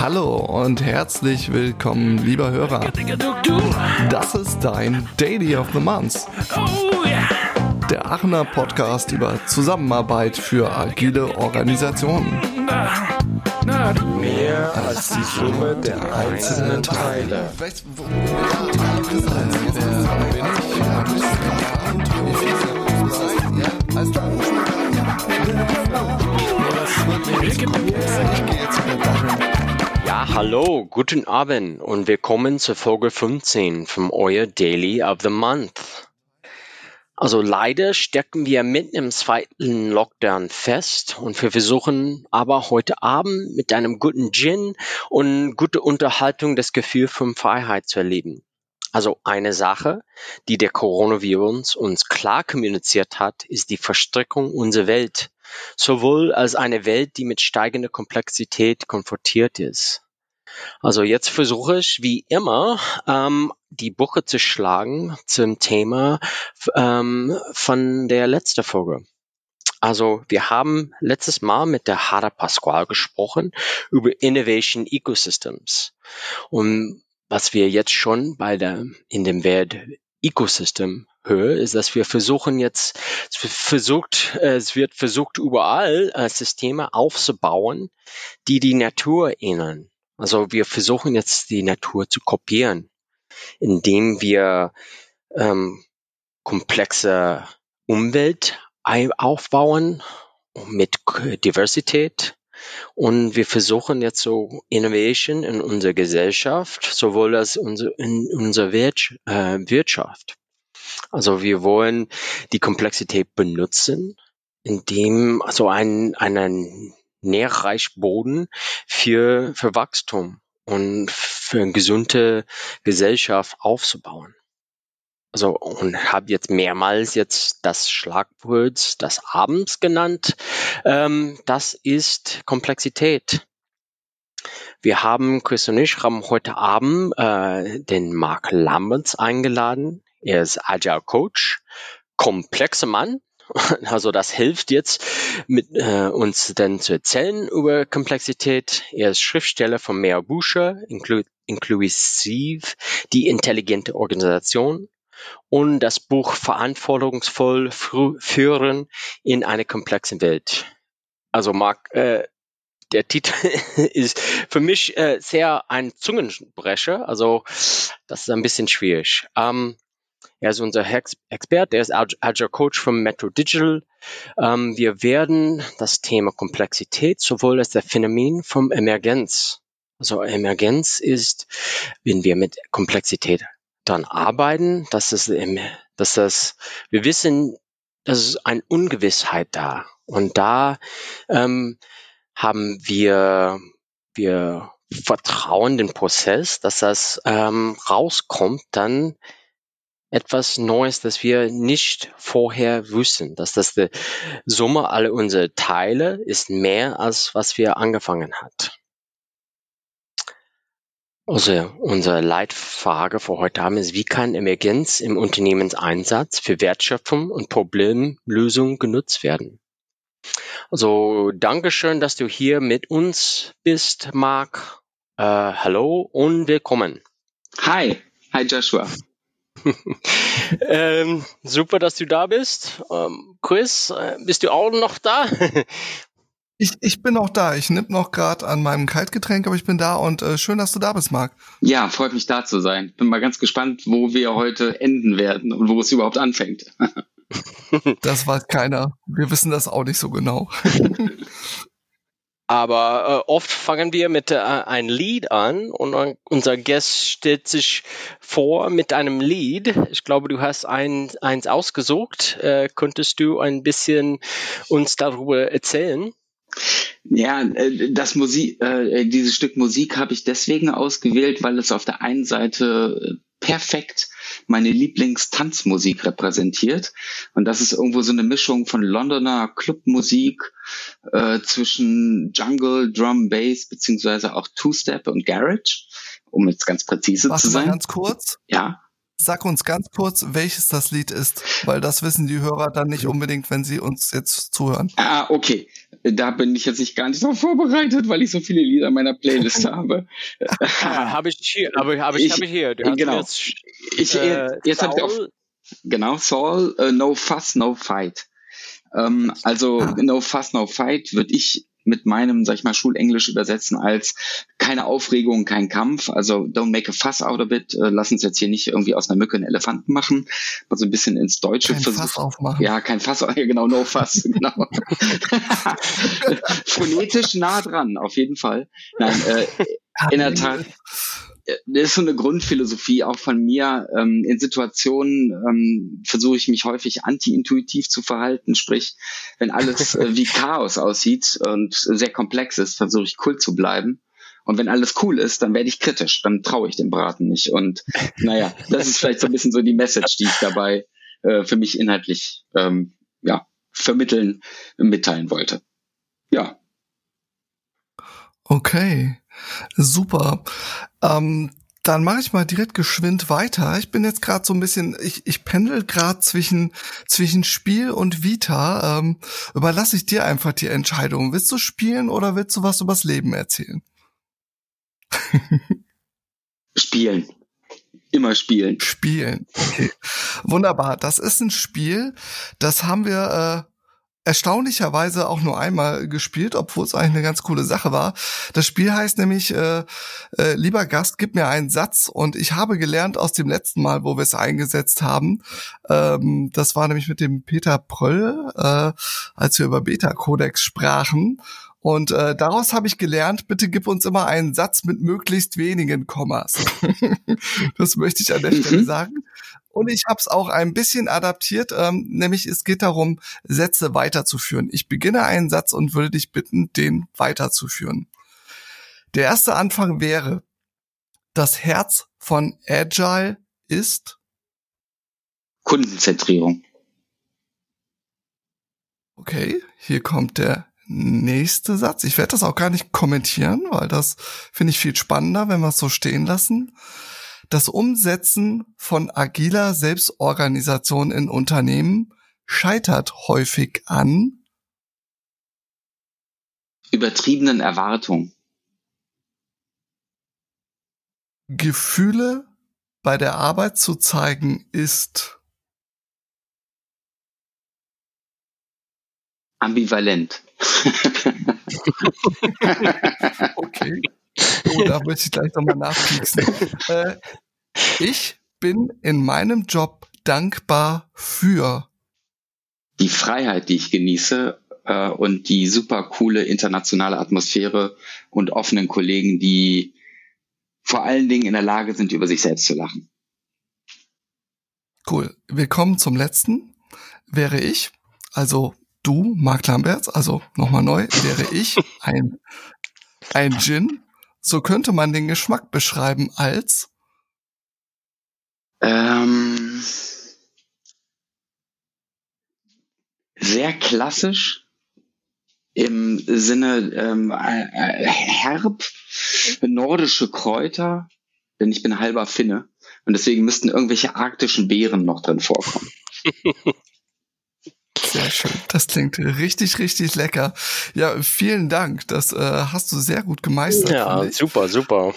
Hallo und herzlich willkommen, lieber Hörer. Das ist dein Daily of the Month. Der Aachener Podcast über Zusammenarbeit für agile Organisationen. Mehr als die Summe der einzelnen Teile. Ja, hallo, guten Abend und willkommen zur Folge 15 von euer Daily of the Month. Also leider stecken wir mitten im zweiten Lockdown fest und wir versuchen aber heute Abend mit einem guten Gin und gute Unterhaltung das Gefühl von Freiheit zu erleben. Also eine Sache, die der Coronavirus uns klar kommuniziert hat, ist die Verstrickung unserer Welt, sowohl als eine Welt, die mit steigender Komplexität konfrontiert ist. Also jetzt versuche ich wie immer ähm, die Buche zu schlagen zum Thema ähm, von der letzten Folge. Also wir haben letztes Mal mit der Hara Pasquale gesprochen über Innovation Ecosystems. Und was wir jetzt schon bei der, in dem Wert Ecosystem hören, ist, dass wir versuchen jetzt, es wird versucht, es wird versucht überall äh, Systeme aufzubauen, die die Natur ähneln. Also wir versuchen jetzt die Natur zu kopieren, indem wir ähm, komplexe Umwelt aufbauen mit Diversität, und wir versuchen jetzt so Innovation in unserer Gesellschaft, sowohl als in unserer äh, Wirtschaft. Also wir wollen die Komplexität benutzen, indem also ein, einen Nährreichboden für, für Wachstum und für eine gesunde Gesellschaft aufzubauen also und habe jetzt mehrmals jetzt das Schlagwort des Abends genannt. Ähm, das ist Komplexität. Wir haben, Chris und ich haben heute Abend äh, den Mark Lamberts eingeladen. Er ist Agile Coach, komplexer Mann. Also das hilft jetzt, mit äh, uns dann zu erzählen über Komplexität. Er ist Schriftsteller von Mehr Bücher, inklu die intelligente Organisation und das Buch Verantwortungsvoll führen in eine komplexe Welt. Also Marc, äh, der Titel ist für mich äh, sehr ein Zungenbrecher, also das ist ein bisschen schwierig. Ähm, er ist unser Hex Experte, er ist Agile Coach von Metro Digital. Ähm, wir werden das Thema Komplexität sowohl als der Phänomen vom Emergenz. Also Emergenz ist, wenn wir mit Komplexität dann arbeiten, dass es, dass das, wir wissen, dass es eine Ungewissheit da. Und da ähm, haben wir, wir vertrauen den Prozess, dass das ähm, rauskommt, dann etwas Neues, das wir nicht vorher wussten, dass das die Summe aller unserer Teile ist mehr als was wir angefangen hat. Also unsere Leitfrage für heute Abend ist, wie kann Emergenz im Unternehmenseinsatz für Wertschöpfung und Problemlösung genutzt werden? Also Dankeschön, dass du hier mit uns bist, Marc. Äh, hallo und willkommen. Hi, hi Joshua. ähm, super, dass du da bist. Ähm, Chris, äh, bist du auch noch da? Ich, ich bin auch da. Ich nipp noch gerade an meinem Kaltgetränk, aber ich bin da und äh, schön, dass du da bist, Marc. Ja, freut mich da zu sein. Bin mal ganz gespannt, wo wir heute enden werden und wo es überhaupt anfängt. das weiß keiner. Wir wissen das auch nicht so genau. Aber äh, oft fangen wir mit äh, einem Lied an und äh, unser Gast stellt sich vor mit einem Lied. Ich glaube, du hast ein, eins ausgesucht. Äh, könntest du ein bisschen uns darüber erzählen? Ja, äh, das Musik, äh, dieses Stück Musik habe ich deswegen ausgewählt, weil es auf der einen Seite äh, perfekt meine Lieblingstanzmusik repräsentiert. Und das ist irgendwo so eine Mischung von Londoner Clubmusik äh, zwischen Jungle, Drum, Bass, beziehungsweise auch Two-Step und Garage, um jetzt ganz präzise Warte zu sein. Mal ganz kurz. Ja. Sag uns ganz kurz, welches das Lied ist, weil das wissen die Hörer dann nicht unbedingt, wenn sie uns jetzt zuhören. Ah, okay. Da bin ich jetzt nicht gar nicht so vorbereitet, weil ich so viele Lieder in meiner Playlist habe. habe ich hier, aber habe ich, ich, hab ich hier. Du genau. Jetzt, ich, äh, jetzt habt ihr auf, genau, Saul, uh, No Fuss, No Fight. Ähm, also ah. No Fuss, No Fight würde ich mit meinem, sag ich mal, Schulenglisch übersetzen als keine Aufregung, kein Kampf. Also don't make a fuss out of it. Äh, lass uns jetzt hier nicht irgendwie aus einer Mücke einen Elefanten machen. Mal so ein bisschen ins Deutsche kein Fass aufmachen. Ja, kein Fass, genau, no Fass, genau. Phonetisch nah dran, auf jeden Fall. Nein, äh, in der Tat ist so eine Grundphilosophie auch von mir. Ähm, in Situationen ähm, versuche ich mich häufig anti-intuitiv zu verhalten, sprich, wenn alles äh, wie Chaos aussieht und sehr komplex ist, versuche ich cool zu bleiben. Und wenn alles cool ist, dann werde ich kritisch, dann traue ich dem Braten nicht. Und naja, das ist vielleicht so ein bisschen so die Message, die ich dabei äh, für mich inhaltlich ähm, ja, vermitteln, mitteilen wollte. Ja. Okay. Super. Ähm, dann mache ich mal direkt geschwind weiter. Ich bin jetzt gerade so ein bisschen, ich, ich pendel gerade zwischen, zwischen Spiel und Vita. Ähm, überlasse ich dir einfach die Entscheidung. Willst du spielen oder willst du was übers Leben erzählen? spielen. Immer spielen. Spielen. Okay. Wunderbar. Das ist ein Spiel, das haben wir äh, erstaunlicherweise auch nur einmal gespielt, obwohl es eigentlich eine ganz coole Sache war. Das Spiel heißt nämlich, äh, äh, lieber Gast, gib mir einen Satz. Und ich habe gelernt aus dem letzten Mal, wo wir es eingesetzt haben, ähm, das war nämlich mit dem Peter Pröll, äh, als wir über Beta-Codex sprachen. Und äh, daraus habe ich gelernt, bitte gib uns immer einen Satz mit möglichst wenigen Kommas. das möchte ich an der Stelle mhm. sagen. Und ich habe es auch ein bisschen adaptiert, ähm, nämlich es geht darum, Sätze weiterzuführen. Ich beginne einen Satz und würde dich bitten, den weiterzuführen. Der erste Anfang wäre, das Herz von Agile ist Kundenzentrierung. Okay, hier kommt der nächste Satz. Ich werde das auch gar nicht kommentieren, weil das finde ich viel spannender, wenn wir es so stehen lassen. Das Umsetzen von agiler Selbstorganisation in Unternehmen scheitert häufig an übertriebenen Erwartungen. Gefühle bei der Arbeit zu zeigen ist ambivalent. okay. Oh, da möchte ich gleich nochmal nachpieksen. Äh, ich bin in meinem Job dankbar für die Freiheit, die ich genieße äh, und die super coole internationale Atmosphäre und offenen Kollegen, die vor allen Dingen in der Lage sind, über sich selbst zu lachen. Cool. Willkommen zum letzten. Wäre ich, also du, Mark Lamberts, also nochmal neu, wäre ich ein, ein Gin, so könnte man den Geschmack beschreiben als? Ähm, sehr klassisch im Sinne ähm, äh, äh, herb, nordische Kräuter, denn ich bin halber Finne. Und deswegen müssten irgendwelche arktischen Beeren noch drin vorkommen. Sehr schön. Das klingt richtig, richtig lecker. Ja, vielen Dank. Das äh, hast du sehr gut gemeistert. Ja, super, super.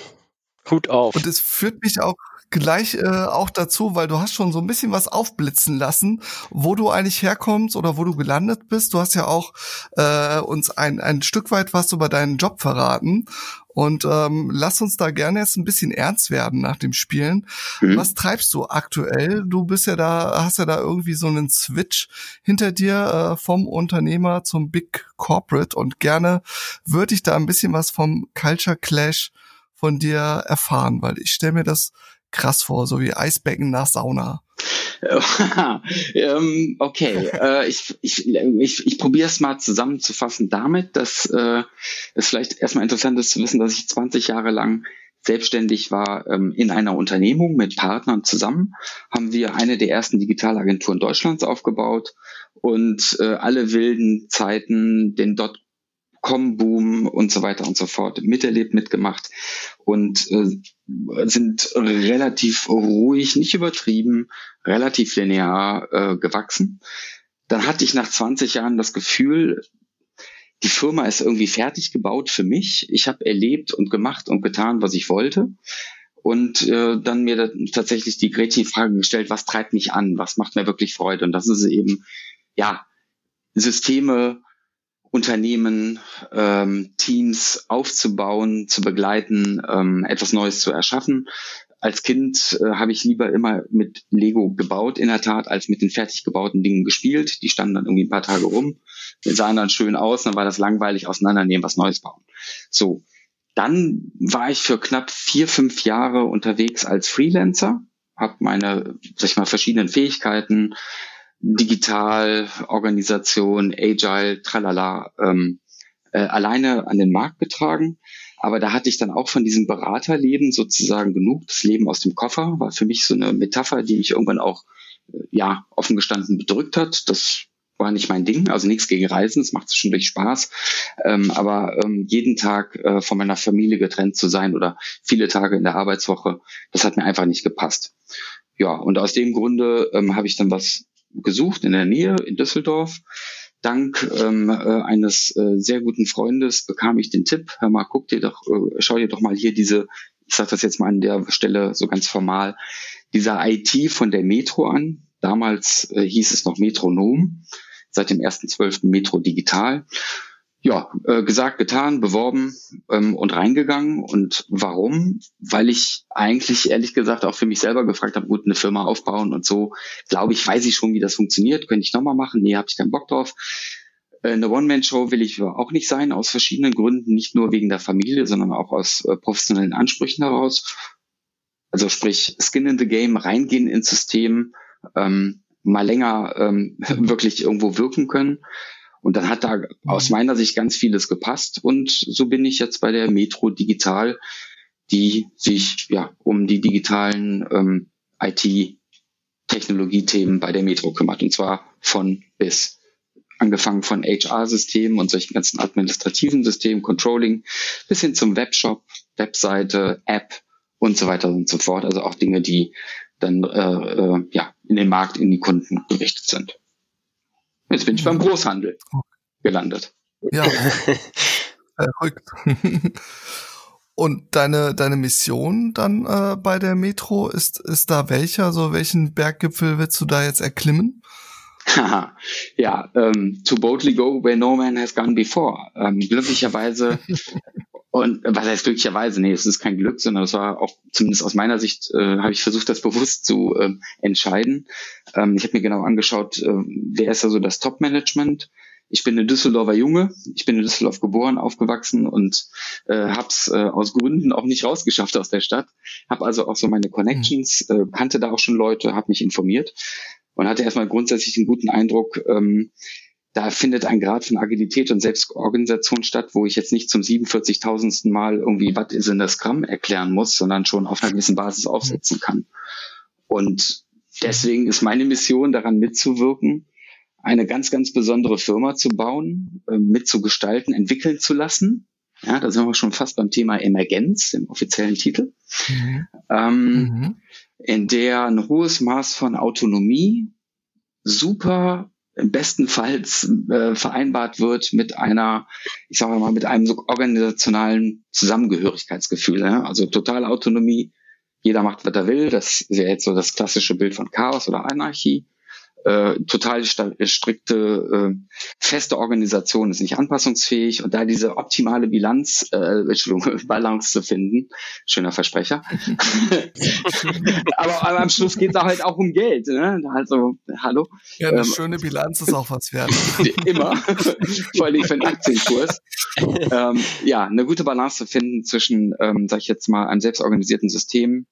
Hut auf. Und es führt mich auch gleich äh, auch dazu, weil du hast schon so ein bisschen was aufblitzen lassen, wo du eigentlich herkommst oder wo du gelandet bist. Du hast ja auch äh, uns ein, ein Stück weit was über deinen Job verraten. Und ähm, lass uns da gerne jetzt ein bisschen ernst werden nach dem Spielen. Mhm. Was treibst du aktuell? Du bist ja da, hast ja da irgendwie so einen Switch hinter dir äh, vom Unternehmer zum Big Corporate und gerne würde ich da ein bisschen was vom Culture Clash von dir erfahren, weil ich stelle mir das krass vor, so wie Eisbecken nach Sauna. ähm, okay, äh, ich, ich, ich, ich probiere es mal zusammenzufassen damit, dass äh, es vielleicht erstmal interessant ist zu wissen, dass ich 20 Jahre lang selbstständig war ähm, in einer Unternehmung mit Partnern zusammen, haben wir eine der ersten Digitalagenturen Deutschlands aufgebaut und äh, alle wilden Zeiten, den Dot Dotcom-Boom und so weiter und so fort miterlebt, mitgemacht und äh, sind relativ ruhig, nicht übertrieben, relativ linear äh, gewachsen. Dann hatte ich nach 20 Jahren das Gefühl, die Firma ist irgendwie fertig gebaut für mich. Ich habe erlebt und gemacht und getan, was ich wollte. Und äh, dann mir da tatsächlich die Gretchen-Frage gestellt, was treibt mich an, was macht mir wirklich Freude? Und das ist eben, ja, Systeme, Unternehmen, ähm, Teams aufzubauen, zu begleiten, ähm, etwas Neues zu erschaffen. Als Kind äh, habe ich lieber immer mit Lego gebaut, in der Tat, als mit den fertig gebauten Dingen gespielt. Die standen dann irgendwie ein paar Tage rum, sahen dann schön aus, dann war das langweilig auseinandernehmen, was Neues bauen. So, dann war ich für knapp vier, fünf Jahre unterwegs als Freelancer, habe meine, sag ich mal, verschiedenen Fähigkeiten digital, Organisation, Agile, tralala, ähm, äh, alleine an den Markt getragen. Aber da hatte ich dann auch von diesem Beraterleben sozusagen genug. Das Leben aus dem Koffer war für mich so eine Metapher, die mich irgendwann auch, äh, ja, offen gestanden bedrückt hat. Das war nicht mein Ding, also nichts gegen Reisen, es macht schon durch Spaß. Ähm, aber ähm, jeden Tag äh, von meiner Familie getrennt zu sein oder viele Tage in der Arbeitswoche, das hat mir einfach nicht gepasst. Ja, und aus dem Grunde ähm, habe ich dann was gesucht in der Nähe in Düsseldorf. Dank ähm, äh, eines äh, sehr guten Freundes bekam ich den Tipp, hör mal, guck dir doch, äh, schau dir doch mal hier diese, ich sage das jetzt mal an der Stelle so ganz formal, dieser IT von der Metro an. Damals äh, hieß es noch Metronom, seit dem 1.12. Metro Digital ja, äh, gesagt, getan, beworben ähm, und reingegangen. Und warum? Weil ich eigentlich ehrlich gesagt auch für mich selber gefragt habe, gut, eine Firma aufbauen und so, glaube ich, weiß ich schon, wie das funktioniert. Könnte ich nochmal machen? Nee, habe ich keinen Bock drauf. Äh, eine One-Man-Show will ich auch nicht sein, aus verschiedenen Gründen, nicht nur wegen der Familie, sondern auch aus äh, professionellen Ansprüchen heraus. Also sprich, Skin in the Game, reingehen ins System, ähm, mal länger ähm, wirklich irgendwo wirken können. Und dann hat da aus mhm. meiner Sicht ganz vieles gepasst. Und so bin ich jetzt bei der Metro Digital, die sich ja um die digitalen ähm, IT-Technologiethemen bei der Metro kümmert. Und zwar von bis. Angefangen von HR-Systemen und solchen ganzen administrativen Systemen, Controlling, bis hin zum Webshop, Webseite, App und so weiter und so fort. Also auch Dinge, die dann äh, äh, ja in den Markt, in die Kunden gerichtet sind. Jetzt bin ich beim Großhandel gelandet. Ja. Verrückt. Und deine, deine Mission dann äh, bei der Metro ist, ist da welcher? Also welchen Berggipfel willst du da jetzt erklimmen? ja, ähm, to boldly go where no man has gone before. Ähm, glücklicherweise und was heißt glücklicherweise? Nee, es ist kein Glück, sondern es war auch zumindest aus meiner Sicht, äh, habe ich versucht, das bewusst zu äh, entscheiden. Ähm, ich habe mir genau angeschaut, äh, wer ist da so das Top-Management. Ich bin ein Düsseldorfer Junge, ich bin in Düsseldorf geboren, aufgewachsen und äh, habe es äh, aus Gründen auch nicht rausgeschafft aus der Stadt. Habe also auch so meine Connections, mhm. äh, kannte da auch schon Leute, habe mich informiert und hatte erstmal grundsätzlich einen guten Eindruck, ähm, da findet ein Grad von Agilität und Selbstorganisation statt, wo ich jetzt nicht zum 47.000. Mal irgendwie, was ist in das Scrum erklären muss, sondern schon auf einer gewissen Basis aufsetzen kann. Und deswegen ist meine Mission daran mitzuwirken, eine ganz, ganz besondere Firma zu bauen, äh, mitzugestalten, entwickeln zu lassen. Ja, da sind wir schon fast beim Thema Emergenz, dem offiziellen Titel, mhm. Ähm, mhm. in der ein hohes Maß von Autonomie, super bestenfalls äh, vereinbart wird mit einer, ich sage mal, mit einem organisationalen Zusammengehörigkeitsgefühl. Ja? Also totale Autonomie, jeder macht, was er will. Das ist ja jetzt so das klassische Bild von Chaos oder Anarchie äh, total strikte, äh, feste Organisation ist nicht anpassungsfähig und da diese optimale Bilanz, äh, Entschuldigung, Balance zu finden, schöner Versprecher. aber, aber am Schluss geht es halt auch um Geld. Ne? Also, hallo. Ja, eine ähm, schöne Bilanz ist auch was wert. immer, vor allem für den Aktienkurs. ähm, ja, eine gute Balance zu finden zwischen, ähm, sag ich jetzt mal, einem selbstorganisierten System,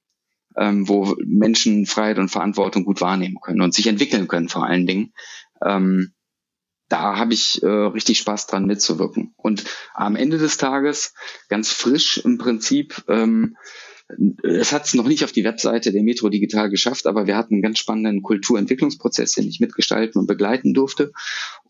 ähm, wo Menschen Freiheit und Verantwortung gut wahrnehmen können und sich entwickeln können vor allen Dingen. Ähm, da habe ich äh, richtig Spaß dran mitzuwirken. Und am Ende des Tages, ganz frisch im Prinzip, ähm, es hat es noch nicht auf die Webseite der Metro Digital geschafft, aber wir hatten einen ganz spannenden Kulturentwicklungsprozess, den ich mitgestalten und begleiten durfte.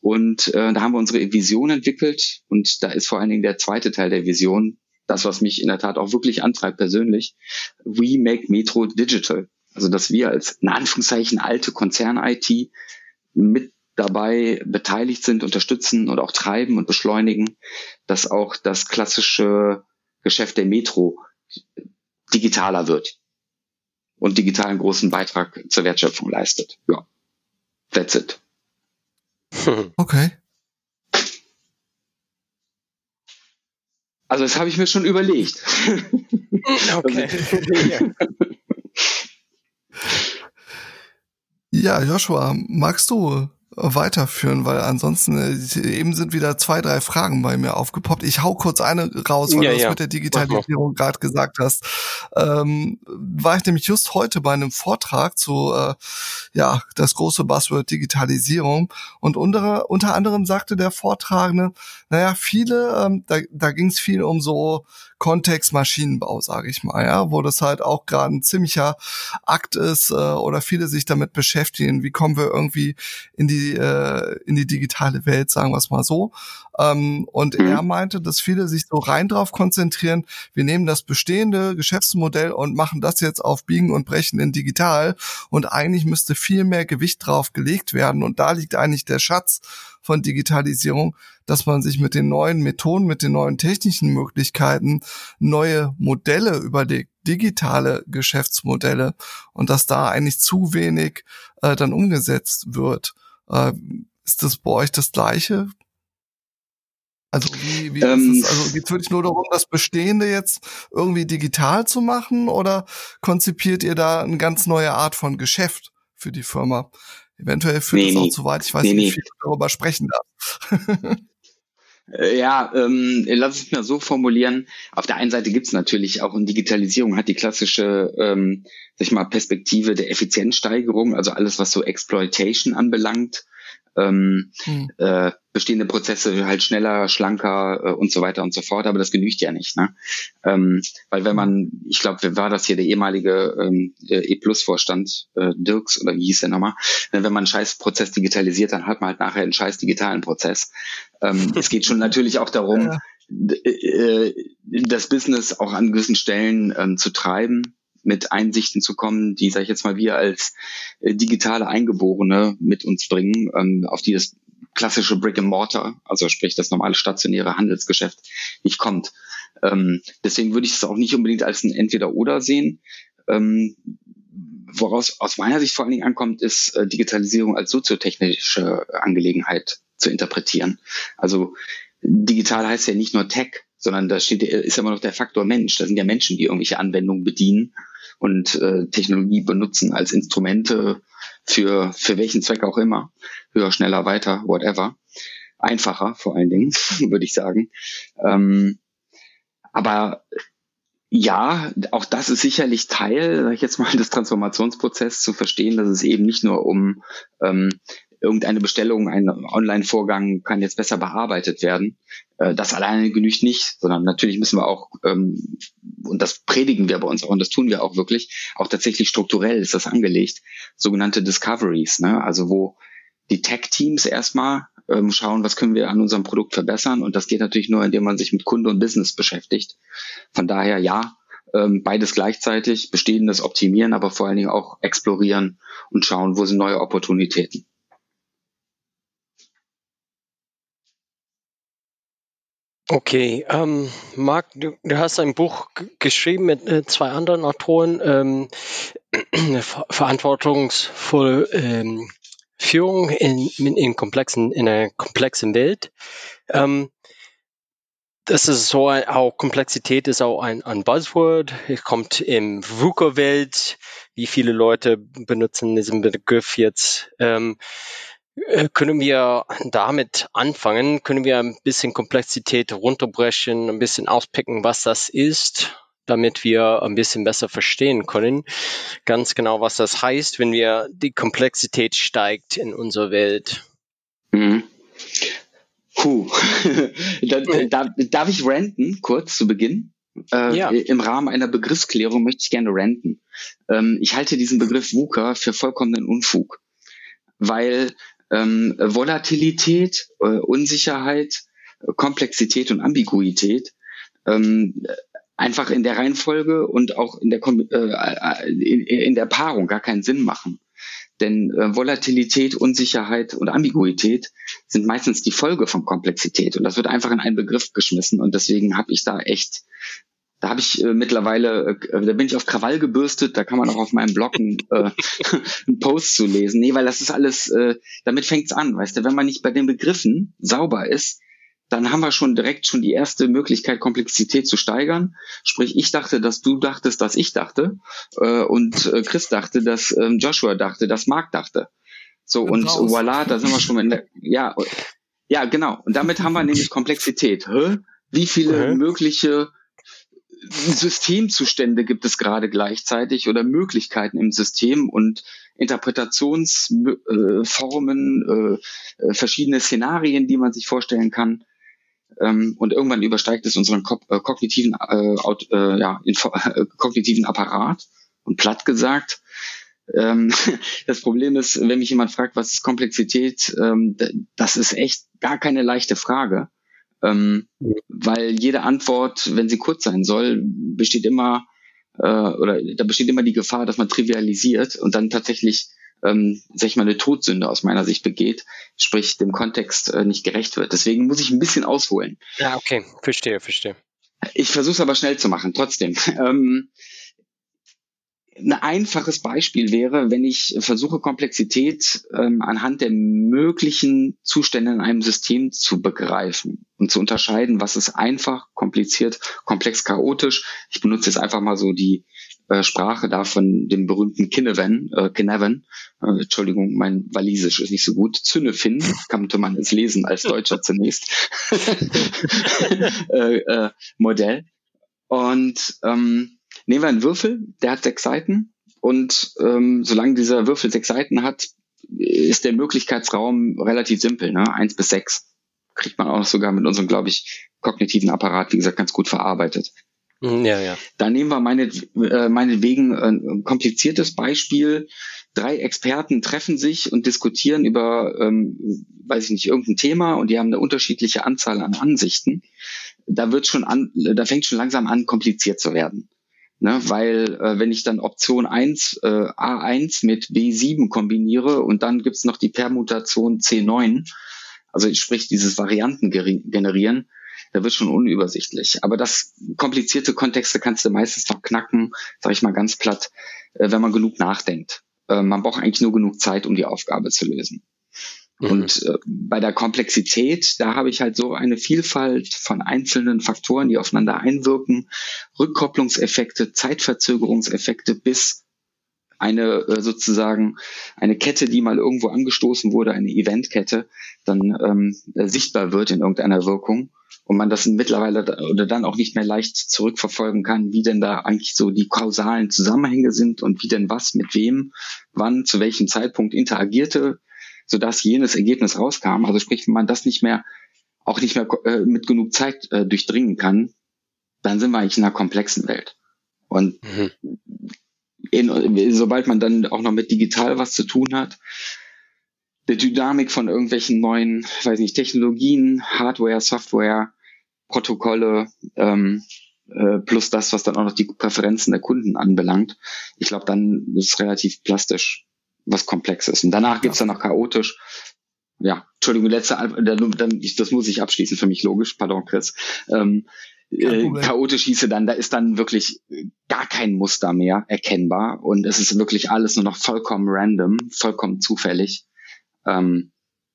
Und äh, da haben wir unsere Vision entwickelt und da ist vor allen Dingen der zweite Teil der Vision, das, was mich in der Tat auch wirklich antreibt persönlich, We Make Metro Digital. Also dass wir als in Anführungszeichen alte Konzern-IT mit dabei beteiligt sind, unterstützen und auch treiben und beschleunigen, dass auch das klassische Geschäft der Metro digitaler wird und digital einen großen Beitrag zur Wertschöpfung leistet. Ja, that's it. Okay. Also das habe ich mir schon überlegt. Okay. Ja, Joshua, magst du weiterführen, weil ansonsten äh, eben sind wieder zwei, drei Fragen bei mir aufgepoppt. Ich hau kurz eine raus, weil Ja, du das ja. mit der Digitalisierung gerade gesagt hast. Ähm, war ich nämlich just heute bei einem Vortrag zu äh, ja das große Buzzword Digitalisierung und unter, unter anderem sagte der Vortragende, naja, viele, ähm, da, da ging es viel um so Kontextmaschinenbau, sage ich mal, ja, wo das halt auch gerade ein ziemlicher Akt ist äh, oder viele sich damit beschäftigen, wie kommen wir irgendwie in die äh, in die digitale Welt, sagen wir es mal so. Ähm, und Mhm. er meinte, dass viele sich so rein drauf konzentrieren, wir nehmen das bestehende Geschäftsmodell und machen das jetzt auf Biegen und Brechen in digital und eigentlich müsste viel mehr Gewicht drauf gelegt werden und da liegt eigentlich der Schatz von Digitalisierung, dass man sich mit den neuen Methoden, mit den neuen technischen Möglichkeiten neue Modelle über die digitale Geschäftsmodelle und dass da eigentlich zu wenig äh, dann umgesetzt wird. Äh, ist das bei euch das Gleiche? Also wie, wie Ähm, ist es? Also geht es wirklich nur darum, das Bestehende jetzt irgendwie digital zu machen oder konzipiert ihr da eine ganz neue Art von Geschäft für die Firma? Eventuell führt Nee, das auch nee. zu weit. Ich weiß Nee, nicht, wie viel du darüber sprechen darf. Äh, Ja, ähm, lass es mir so formulieren. Auf der einen Seite gibt's natürlich auch in Digitalisierung hat die klassische, ähm, sag ich mal, Perspektive der Effizienzsteigerung, also alles, was so Exploitation anbelangt, ähm, Hm. äh, bestehende Prozesse halt schneller, schlanker äh, und so weiter und so fort, aber das genügt ja nicht. Ne? Ähm, weil wenn man, ich glaube, wer war das hier, der ehemalige ähm, E-Plus-Vorstand, äh, Dirks oder wie hieß der nochmal, wenn man einen scheiß Prozess digitalisiert, dann hat man halt nachher einen scheiß digitalen Prozess. Ähm, es geht schon natürlich auch darum, äh, das Business auch an gewissen Stellen ähm, zu treiben, mit Einsichten zu kommen, die, sag ich jetzt mal, wir als äh, digitale Eingeborene mit uns bringen, ähm, auf die das klassische Brick and Mortar, also sprich das normale stationäre Handelsgeschäft, nicht kommt. Ähm, deswegen würde ich es auch nicht unbedingt als ein Entweder-Oder sehen. Ähm, woraus aus meiner Sicht vor allen Dingen ankommt, ist äh, Digitalisierung als soziotechnische Angelegenheit zu interpretieren. Also digital heißt ja nicht nur Tech, sondern da steht, ist ja immer noch der Faktor Mensch. Da sind ja Menschen, die irgendwelche Anwendungen bedienen und äh, Technologie benutzen als Instrumente für, für welchen Zweck auch immer. Höher, schneller, weiter, whatever. Einfacher vor allen Dingen, würde ich sagen. Ähm, aber ja, auch das ist sicherlich Teil, sag ich jetzt mal, des Transformationsprozesses zu verstehen, dass es eben nicht nur um ähm, irgendeine Bestellung, ein Online-Vorgang kann jetzt besser bearbeitet werden. Äh, das alleine genügt nicht, sondern natürlich müssen wir auch, ähm, und das predigen wir bei uns auch, und das tun wir auch wirklich, auch tatsächlich strukturell ist das angelegt, sogenannte Discoveries, ne? also wo die Tech-Teams erstmal ähm, schauen, was können wir an unserem Produkt verbessern. Und das geht natürlich nur, indem man sich mit Kunde und Business beschäftigt. Von daher ja, ähm, beides gleichzeitig, bestehendes optimieren, aber vor allen Dingen auch explorieren und schauen, wo sind neue Opportunitäten. Okay, ähm, Marc, du, du hast ein Buch geschrieben mit äh, zwei anderen Autoren, ähm, ver verantwortungsvolle ähm, Führung in, in, komplexen, in einer komplexen Welt. Ähm, das ist so ein, auch Komplexität ist auch ein, ein Buzzword. Es kommt im VUCA-Welt. Wie viele Leute benutzen diesen Begriff jetzt? Ähm, äh, können wir damit anfangen? Können wir ein bisschen Komplexität runterbrechen, ein bisschen auspicken, was das ist, damit wir ein bisschen besser verstehen können, ganz genau, was das heißt, wenn wir die Komplexität steigt in unserer Welt. Mhm. Puh. da, da, darf ich ranten, kurz zu Beginn? Äh, ja. Im Rahmen einer Begriffsklärung möchte ich gerne ranten. Ähm, ich halte diesen Begriff VUCA für vollkommenen Unfug, weil ähm, Volatilität, äh, Unsicherheit, Komplexität und Ambiguität ähm, einfach in der Reihenfolge und auch in der, äh, in, in der Paarung gar keinen Sinn machen. Denn äh, Volatilität, Unsicherheit und Ambiguität sind meistens die Folge von Komplexität. Und das wird einfach in einen Begriff geschmissen. Und deswegen habe ich da echt, da habe ich äh, mittlerweile, äh, da bin ich auf Krawall gebürstet, da kann man auch auf meinem Blog einen, äh, einen Post zu lesen. Nee, weil das ist alles, äh, damit fängt's an, weißt du, wenn man nicht bei den Begriffen sauber ist, dann haben wir schon direkt schon die erste Möglichkeit, Komplexität zu steigern. Sprich, ich dachte, dass du dachtest, dass ich dachte, äh, und äh, Chris dachte, dass ähm, Joshua dachte, dass Mark dachte. So, und raus. voilà, da sind wir schon in der, ja, ja, genau. Und damit haben wir nämlich Komplexität. Hä? Wie viele okay. mögliche Systemzustände gibt es gerade gleichzeitig oder Möglichkeiten im System und Interpretationsformen, äh, äh, verschiedene Szenarien, die man sich vorstellen kann ähm, und irgendwann übersteigt es unseren ko äh, kognitiven, äh, äh, ja, kognitiven Apparat und platt gesagt. Ähm, das Problem ist, wenn mich jemand fragt, was ist Komplexität, ähm, das ist echt gar keine leichte Frage, ähm, weil jede Antwort, wenn sie kurz sein soll, besteht immer äh, oder da besteht immer die Gefahr, dass man trivialisiert und dann tatsächlich ähm, sag ich mal, eine Todsünde aus meiner Sicht begeht, sprich dem Kontext äh, nicht gerecht wird. Deswegen muss ich ein bisschen ausholen. Ja, okay, verstehe, verstehe. Ich versuche es aber schnell zu machen, trotzdem. Ähm, ein einfaches Beispiel wäre, wenn ich versuche, Komplexität ähm, anhand der möglichen Zustände in einem System zu begreifen und zu unterscheiden, was ist einfach, kompliziert, komplex, chaotisch. Ich benutze jetzt einfach mal so die äh, Sprache da von dem berühmten Kinneven, äh, Kinneven, äh, Entschuldigung, mein Walisisch ist nicht so gut, Zünnefin, kannte man es lesen als Deutscher zunächst, äh, äh, Modell. Und ähm, nehmen wir einen Würfel, der hat sechs Seiten und ähm, solange dieser Würfel sechs Seiten hat, ist der Möglichkeitsraum relativ simpel, ne? eins bis sechs. Kriegt man auch sogar mit unserem, glaube ich, kognitiven Apparat, wie gesagt, ganz gut verarbeitet. Mhm, ja, ja. Da nehmen wir meine, äh, meinetwegen ein kompliziertes Beispiel. Drei Experten treffen sich und diskutieren über, ähm, weiß ich nicht, irgendein Thema und die haben eine unterschiedliche Anzahl an Ansichten. Da wird schon an, da fängt schon langsam an, kompliziert zu werden. Ne, weil äh, wenn ich dann Option 1, äh, A1 mit B7 kombiniere und dann gibt's noch die Permutation C9, also sprich dieses Varianten generieren, da wird schon unübersichtlich. Aber das komplizierte Kontexte kannst du meistens noch knacken, sage ich mal ganz platt, äh, wenn man genug nachdenkt. Äh, man braucht eigentlich nur genug Zeit, um die Aufgabe zu lösen. Mhm. Und äh, bei der Komplexität, da habe ich halt so eine Vielfalt von einzelnen Faktoren, die aufeinander einwirken, Rückkopplungseffekte, Zeitverzögerungseffekte bis eine äh, sozusagen eine Kette, die mal irgendwo angestoßen wurde, eine Eventkette, dann ähm, sichtbar wird in irgendeiner Wirkung und man das mittlerweile oder dann auch nicht mehr leicht zurückverfolgen kann, wie denn da eigentlich so die kausalen Zusammenhänge sind und wie denn was mit wem, wann, zu welchem Zeitpunkt interagierte, sodass jenes Ergebnis rauskam. Also sprich, wenn man das nicht mehr, auch nicht mehr äh, mit genug Zeit äh, durchdringen kann, dann sind wir eigentlich in einer komplexen Welt. Und mhm. in, sobald man dann auch noch mit digital was zu tun hat, der Dynamik von irgendwelchen neuen, weiß nicht, Technologien, Hardware, Software, Protokolle, ähm, äh, plus das, was dann auch noch die Präferenzen der Kunden anbelangt. Ich glaube, dann ist es relativ plastisch was Komplexes. Und danach geht's dann noch chaotisch. Ja, Entschuldigung, letzte, dann, das muss ich abschließen für mich logisch, pardon, Chris. Ähm, äh, chaotisch hieße dann, da ist dann wirklich gar kein Muster mehr erkennbar und es ist wirklich alles nur noch vollkommen random, vollkommen zufällig. Ähm,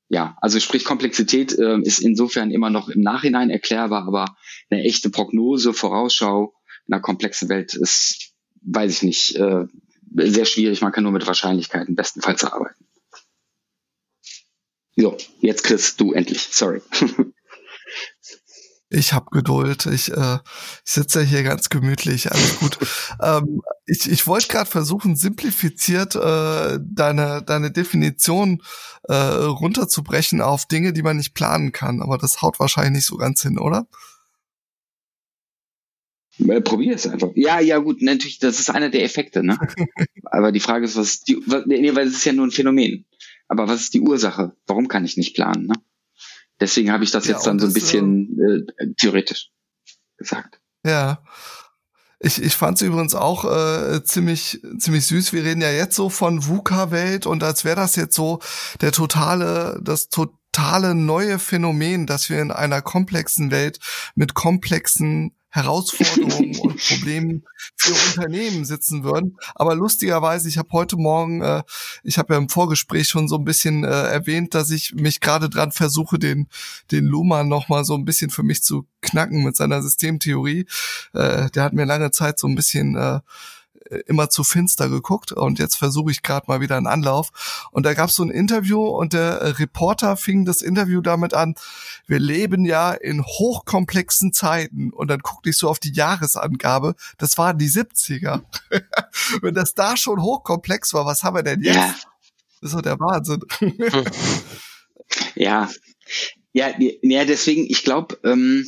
ja, also sprich Komplexität äh, ist insofern immer noch im Nachhinein erklärbar, aber eine echte Prognose, Vorausschau in einer komplexen Welt ist, weiß ich nicht, äh, sehr schwierig. Man kann nur mit Wahrscheinlichkeiten bestenfalls arbeiten. So, jetzt Chris, du endlich. Sorry. Ich habe Geduld. Ich, äh, sitze hier ganz gemütlich. Alles gut. ähm, ich ich wollte gerade versuchen, simplifiziert äh, deine deine Definition äh, runterzubrechen auf Dinge, die man nicht planen kann. Aber das haut wahrscheinlich nicht so ganz hin, oder? Äh, probier es einfach. Ja, ja, gut, natürlich, das ist einer der Effekte, ne? Aber die Frage ist, was ist die, was, nee, weil es ist ja nur ein Phänomen. Aber was ist die Ursache? Warum kann ich nicht planen, ne? Deswegen habe ich das ja, jetzt dann so ein bisschen äh, theoretisch gesagt. Ja. Ich, ich fand es übrigens auch äh, ziemlich, ziemlich süß. Wir reden ja jetzt so von VUCA-Welt und als wäre das jetzt so der totale, das totale neue Phänomen, dass wir in einer komplexen Welt mit komplexen Herausforderungen und Problemen für Unternehmen sitzen würden. Aber lustigerweise, ich habe heute Morgen, äh, ich habe ja im Vorgespräch schon so ein bisschen äh, erwähnt, dass ich mich gerade dran versuche, den den Luhmann noch mal so ein bisschen für mich zu knacken mit seiner Systemtheorie. Äh, der hat mir lange Zeit so ein bisschen äh, immer zu finster geguckt und jetzt versuche ich gerade mal wieder einen Anlauf. Und da gab es so ein Interview und der Reporter fing das Interview damit an, wir leben ja in hochkomplexen Zeiten und dann guckte ich so auf die Jahresangabe, das waren die 70er. Wenn das da schon hochkomplex war, was haben wir denn jetzt? Ja. Das ist doch der Wahnsinn. ja, ja, ja, deswegen, ich glaube, ähm,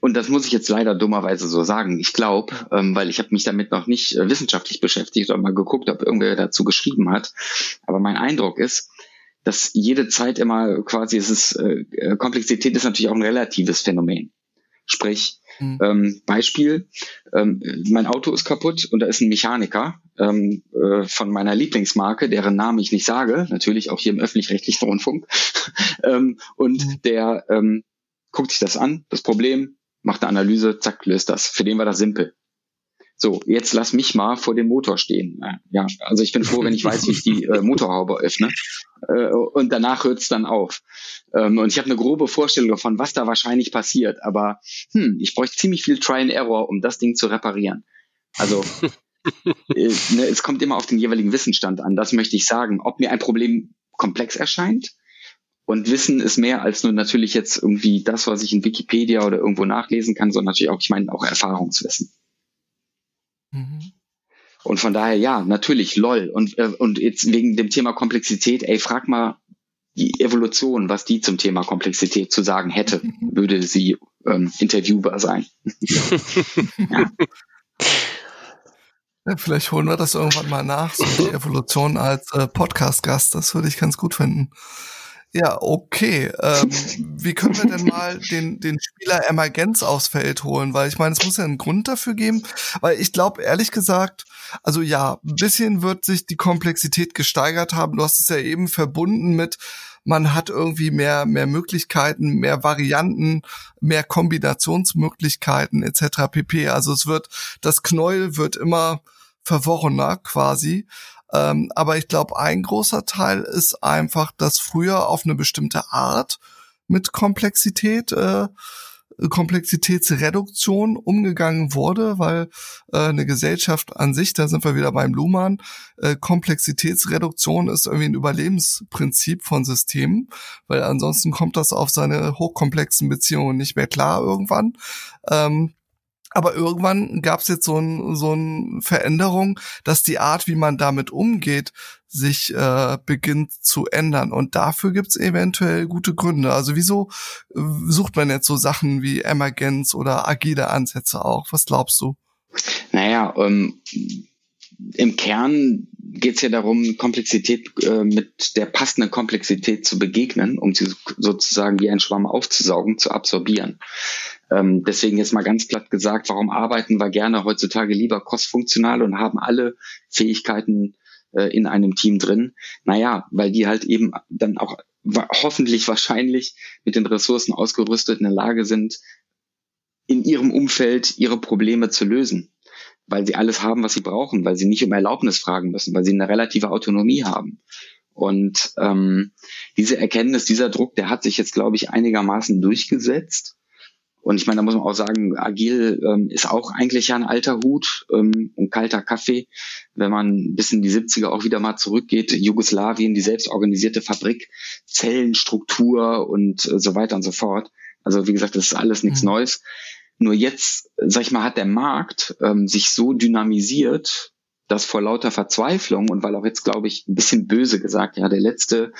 und das muss ich jetzt leider dummerweise so sagen. Ich glaube, ähm, weil ich habe mich damit noch nicht äh, wissenschaftlich beschäftigt oder mal geguckt, ob irgendwer dazu geschrieben hat. Aber mein Eindruck ist, dass jede Zeit immer quasi, es ist, äh, äh Komplexität ist natürlich auch ein relatives Phänomen. Sprich, mhm. ähm, Beispiel, ähm, mein Auto ist kaputt und da ist ein Mechaniker ähm, äh, von meiner Lieblingsmarke, deren Namen ich nicht sage, natürlich auch hier im öffentlich-rechtlichen Rundfunk. ähm, und mhm. der ähm, guckt sich das an, das Problem, macht eine Analyse, zack, löst das. Für den war das simpel. So, jetzt lass mich mal vor dem Motor stehen. Ja, also ich bin froh, wenn ich weiß, wie ich die äh, Motorhaube öffne. Äh, und danach hört es dann auf. Ähm, und ich habe eine grobe Vorstellung davon, was da wahrscheinlich passiert. Aber hm, ich bräuchte ziemlich viel Try and Error, um das Ding zu reparieren. Also äh, ne, es kommt immer auf den jeweiligen Wissensstand an. Das möchte ich sagen. Ob mir ein Problem komplex erscheint, und Wissen ist mehr als nur natürlich jetzt irgendwie das, was ich in Wikipedia oder irgendwo nachlesen kann, sondern natürlich auch, ich meine, auch Erfahrungswissen. Mhm. Und von daher, ja, natürlich, lol. Und, äh, und jetzt wegen dem Thema Komplexität, ey, frag mal die Evolution, was die zum Thema Komplexität zu sagen hätte, würde sie ähm, interviewbar sein. ja. Ja, vielleicht holen wir das irgendwann mal nach, so die Evolution als äh, Podcast-Gast. Das würde ich ganz gut finden. Ja, okay. Ähm, wie können wir denn mal den, den Spieler Emergenz aufs Feld holen? Weil ich meine, es muss ja einen Grund dafür geben. Weil ich glaube, ehrlich gesagt, also ja, ein bisschen wird sich die Komplexität gesteigert haben. Du hast es ja eben verbunden mit, man hat irgendwie mehr, mehr Möglichkeiten, mehr Varianten, mehr Kombinationsmöglichkeiten etc. pp. Also es wird, das Knäuel wird immer verworrener quasi. Ähm, aber ich glaube, ein großer Teil ist einfach, dass früher auf eine bestimmte Art mit Komplexität, äh, Komplexitätsreduktion umgegangen wurde, weil äh, eine Gesellschaft an sich, da sind wir wieder beim Luhmann, äh, Komplexitätsreduktion ist irgendwie ein Überlebensprinzip von Systemen, weil ansonsten kommt das auf seine hochkomplexen Beziehungen nicht mehr klar irgendwann. Ähm, aber irgendwann gab es jetzt so ein so ein Veränderung, dass die Art, wie man damit umgeht, sich äh, beginnt zu ändern. Und dafür gibt's eventuell gute Gründe. Also wieso äh, sucht man jetzt so Sachen wie Emergenz oder agile Ansätze auch? Was glaubst du? Naja, ähm, im Kern geht es ja darum, Komplexität äh, mit der passenden Komplexität zu begegnen, um sie sozusagen wie ein Schwamm aufzusaugen, zu absorbieren. Ähm, deswegen jetzt mal ganz platt gesagt, warum arbeiten wir gerne heutzutage lieber kostfunktional und haben alle Fähigkeiten äh, in einem Team drin? Naja, weil die halt eben dann auch hoffentlich wahrscheinlich mit den Ressourcen ausgerüstet in der Lage sind, in ihrem Umfeld ihre Probleme zu lösen weil sie alles haben, was sie brauchen, weil sie nicht um Erlaubnis fragen müssen, weil sie eine relative Autonomie haben. Und ähm, diese Erkenntnis, dieser Druck, der hat sich jetzt, glaube ich, einigermaßen durchgesetzt. Und ich meine, da muss man auch sagen, agil ähm, ist auch eigentlich ja ein alter Hut ähm, und kalter Kaffee. Wenn man bis in die 70er auch wieder mal zurückgeht, Jugoslawien, die selbstorganisierte Fabrik, Zellenstruktur und äh, so weiter und so fort. Also wie gesagt, das ist alles nichts mhm. Neues. Nur jetzt, sag ich mal, hat der Markt ähm, sich so dynamisiert, dass vor lauter Verzweiflung und weil auch jetzt, glaube ich, ein bisschen böse gesagt, ja, der letzte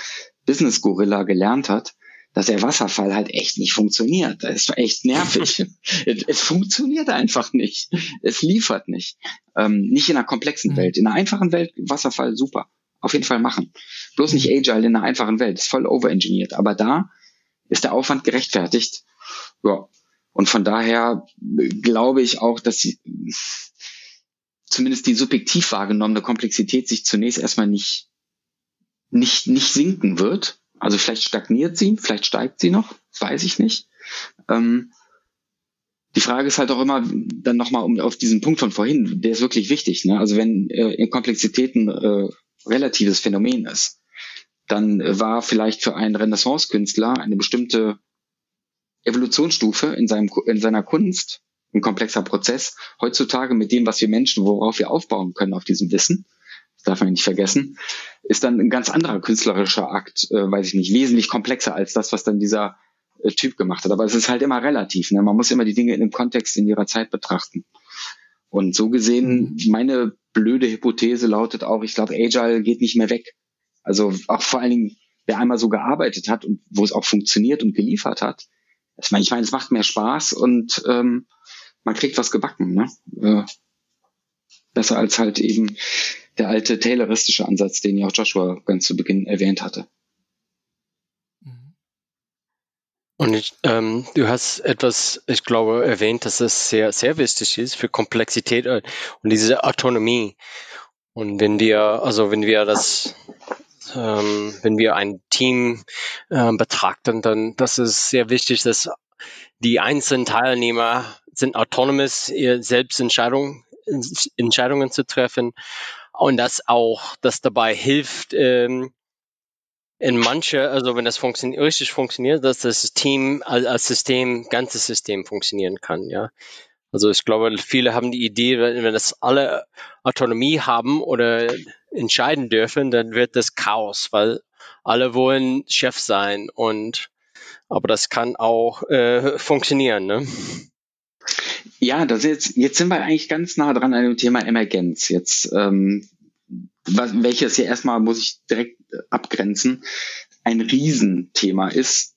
Business-Gorilla gelernt hat, dass der Wasserfall halt echt nicht funktioniert. Das ist echt nervig. es, es, funktioniert einfach nicht. Es liefert nicht. Ähm, nicht in einer komplexen mhm. Welt. In einer einfachen Welt, Wasserfall, super. Auf jeden Fall machen. Bloß nicht mhm. agile in einer einfachen Welt. ist voll overengineert. Aber da ist der Aufwand gerechtfertigt. Ja. Und von daher glaube ich auch, dass sie, zumindest die subjektiv wahrgenommene Komplexität sich zunächst erstmal nicht, nicht, nicht sinken wird. Also vielleicht stagniert sie, vielleicht steigt sie noch, weiß ich nicht. Ähm, die Frage ist halt auch immer dann nochmal um auf diesen Punkt von vorhin, der ist wirklich wichtig. Ne? Also wenn äh, Komplexitäten äh, relatives Phänomen ist, dann war vielleicht für einen Renaissance-Künstler eine bestimmte Evolutionsstufe in, seinem, in seiner Kunst ein komplexer Prozess. Heutzutage mit dem, was wir Menschen, worauf wir aufbauen können auf diesem Wissen, das darf man nicht vergessen, ist dann ein ganz anderer künstlerischer Akt, äh, weiß ich nicht, wesentlich komplexer als das, was dann dieser äh, Typ gemacht hat. Aber es ist halt immer relativ. Ne? Man muss immer die Dinge in dem Kontext in ihrer Zeit betrachten. Und so gesehen, meine blöde Hypothese lautet auch, ich glaube, Agile geht nicht mehr weg. Also auch vor allen Dingen, wer einmal so gearbeitet hat und wo es auch funktioniert und geliefert hat, ich meine, ich meine, es macht mehr Spaß und ähm, man kriegt was gebacken. Ne? Äh, besser als halt eben der alte Tayloristische Ansatz, den ja auch Joshua ganz zu Beginn erwähnt hatte. Und ich, ähm, du hast etwas, ich glaube, erwähnt, dass es sehr, sehr wichtig ist für Komplexität äh, und diese Autonomie. Und wenn wir, also wenn wir das, ähm, wenn wir ein Team äh, betrachten, dann das ist sehr wichtig, dass die einzelnen Teilnehmer sind autonomous, ihr selbst Entscheidungen, zu treffen und das auch, das dabei hilft, ähm, in manche, also wenn das funktio richtig funktioniert, dass das Team als System, ganzes System funktionieren kann, ja. Also ich glaube, viele haben die Idee, wenn, wenn das alle Autonomie haben oder entscheiden dürfen, dann wird das Chaos, weil alle wollen Chef sein und aber das kann auch äh, funktionieren, ne? Ja, das jetzt, jetzt sind wir eigentlich ganz nah dran an dem Thema Emergenz. Jetzt, ähm, was, welches ja erstmal, muss ich direkt abgrenzen, ein Riesenthema ist,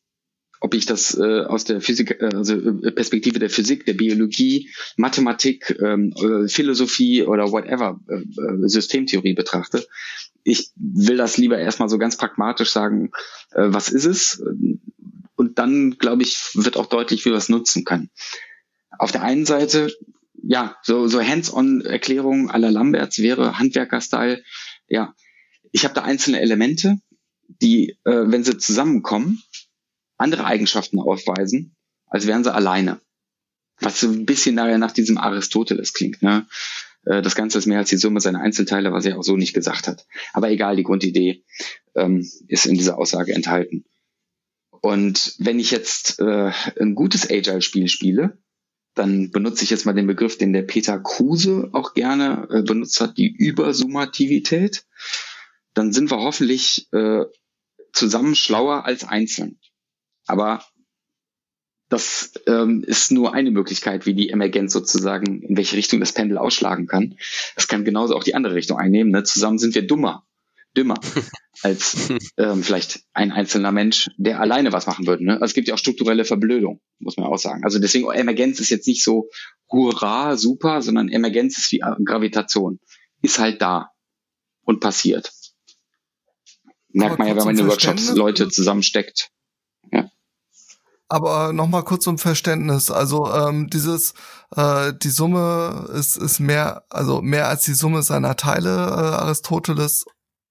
ob ich das äh, aus der Physik, äh, also äh, Perspektive der Physik, der Biologie, Mathematik, ähm, äh, Philosophie oder whatever, äh, äh, Systemtheorie betrachte. Ich will das lieber erstmal so ganz pragmatisch sagen, äh, was ist es? Und dann, glaube ich, wird auch deutlich, wie wir es nutzen können. Auf der einen Seite, ja, so, so Hands-on-Erklärungen aller Lamberts wäre Handwerker-Style. Ja, ich habe da einzelne Elemente, die, äh, wenn sie zusammenkommen, andere Eigenschaften aufweisen, als wären sie alleine. Was so ein bisschen nachher nach diesem Aristoteles klingt. Ne? Äh, das Ganze ist mehr als die Summe seiner Einzelteile, was er auch so nicht gesagt hat. Aber egal, die Grundidee ähm, ist in dieser Aussage enthalten. Und wenn ich jetzt äh, ein gutes Agile-Spiel spiele, dann benutze ich jetzt mal den Begriff, den der Peter Kruse auch gerne äh, benutzt hat, die Übersummativität. Dann sind wir hoffentlich äh, zusammen schlauer als einzeln. Aber das ähm, ist nur eine Möglichkeit, wie die Emergenz sozusagen, in welche Richtung das Pendel ausschlagen kann. Das kann genauso auch die andere Richtung einnehmen. Ne? Zusammen sind wir dummer, dümmer als ähm, vielleicht ein einzelner Mensch, der alleine was machen würde. Ne? Also es gibt ja auch strukturelle Verblödung, muss man auch sagen. Also deswegen Emergenz ist jetzt nicht so hurra, super, sondern Emergenz ist wie Gravitation. Ist halt da und passiert. Merkt man ja, wenn man in den Workshops Leute zusammensteckt. Ja. Aber nochmal kurz zum Verständnis. Also ähm, dieses, äh, die Summe ist, ist mehr, also mehr als die Summe seiner Teile, äh, Aristoteles.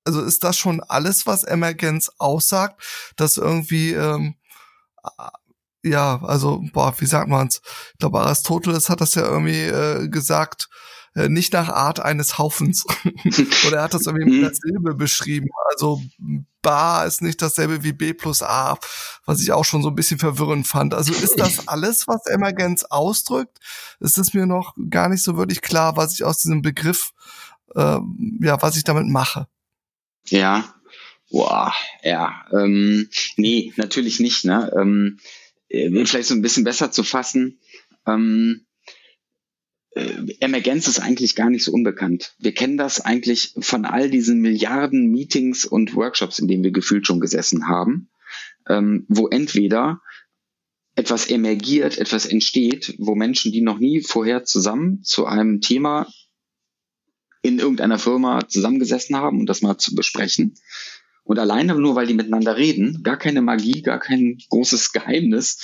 Also ist das schon alles, was Emergenz aussagt, dass irgendwie ähm, ja, also boah, wie sagt man's? Ich glaube, Aristoteles hat das ja irgendwie äh, gesagt, äh, nicht nach Art eines Haufens. Oder er hat das irgendwie mit der mhm. Silbe beschrieben. Also Bar ist nicht dasselbe wie B plus A, was ich auch schon so ein bisschen verwirrend fand. Also ist das alles, was Emergenz ausdrückt? Ist es mir noch gar nicht so wirklich klar, was ich aus diesem Begriff, äh, ja, was ich damit mache. Ja, Boah, ja, ähm, nee, natürlich nicht. Ne? Ähm, äh, vielleicht so ein bisschen besser zu fassen. Ähm, äh, Emergenz ist eigentlich gar nicht so unbekannt. Wir kennen das eigentlich von all diesen Milliarden Meetings und Workshops, in denen wir gefühlt schon gesessen haben. ähm, wo entweder etwas emergiert, etwas entsteht, wo Menschen, die noch nie vorher zusammen zu einem Thema in irgendeiner Firma zusammengesessen haben, um das mal zu besprechen. Und alleine nur, weil die miteinander reden, gar keine Magie, gar kein großes Geheimnis,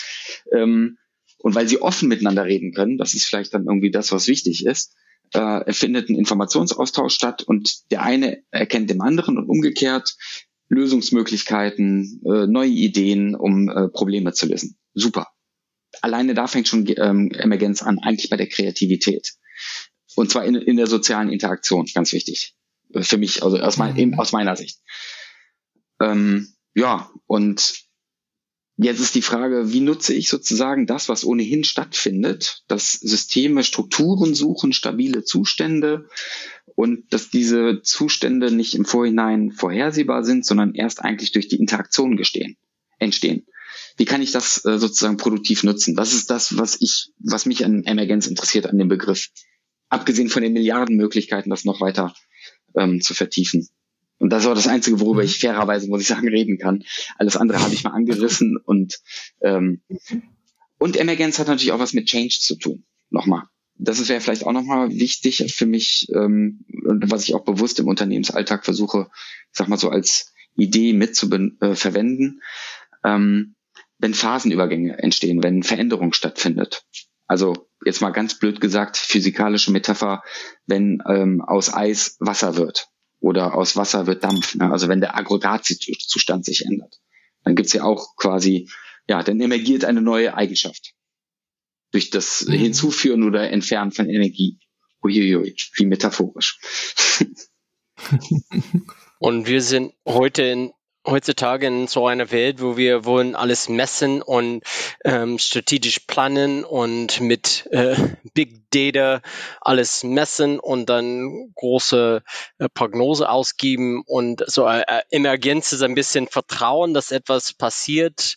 ähm, und weil sie offen miteinander reden können, das ist vielleicht dann irgendwie das, was wichtig ist, äh, findet ein Informationsaustausch statt und der eine erkennt dem anderen und umgekehrt Lösungsmöglichkeiten, äh, neue Ideen, um äh, Probleme zu lösen. Super. Alleine da fängt schon ähm, Emergenz an, eigentlich bei der Kreativität. Und zwar in, in der sozialen Interaktion, ganz wichtig. Für mich, also aus, mein, eben aus meiner Sicht. Ähm, ja, und jetzt ist die Frage, wie nutze ich sozusagen das, was ohnehin stattfindet, dass Systeme Strukturen suchen, stabile Zustände und dass diese Zustände nicht im Vorhinein vorhersehbar sind, sondern erst eigentlich durch die Interaktion gestehen, entstehen. Wie kann ich das äh, sozusagen produktiv nutzen? Was ist das, was ich, was mich an Emergenz interessiert, an dem Begriff? Abgesehen von den Milliarden Möglichkeiten, das noch weiter ähm, zu vertiefen. Und das ist auch das Einzige, worüber ich fairerweise, muss ich sagen, reden kann. Alles andere habe ich mal angerissen und ähm, und Emergenz hat natürlich auch was mit Change zu tun. Nochmal. Das wäre vielleicht auch nochmal wichtig für mich, ähm, was ich auch bewusst im Unternehmensalltag versuche, sag mal so als Idee mit zu äh, verwenden. Ähm, wenn Phasenübergänge entstehen, wenn Veränderung stattfindet. Also jetzt mal ganz blöd gesagt, physikalische Metapher, wenn ähm, aus Eis Wasser wird oder aus Wasser wird Dampf, ne? also wenn der Aggregatzustand sich ändert. Dann gibt's ja auch quasi, ja, dann emergiert eine neue Eigenschaft durch das mhm. Hinzuführen oder Entfernen von Energie. Uiuiui, wie metaphorisch. Und wir sind heute in heutzutage in so einer Welt, wo wir wollen alles messen und ähm, strategisch planen und mit äh, Big Data alles messen und dann große äh, Prognose ausgeben und so äh, äh Emergenz ist ein bisschen Vertrauen, dass etwas passiert.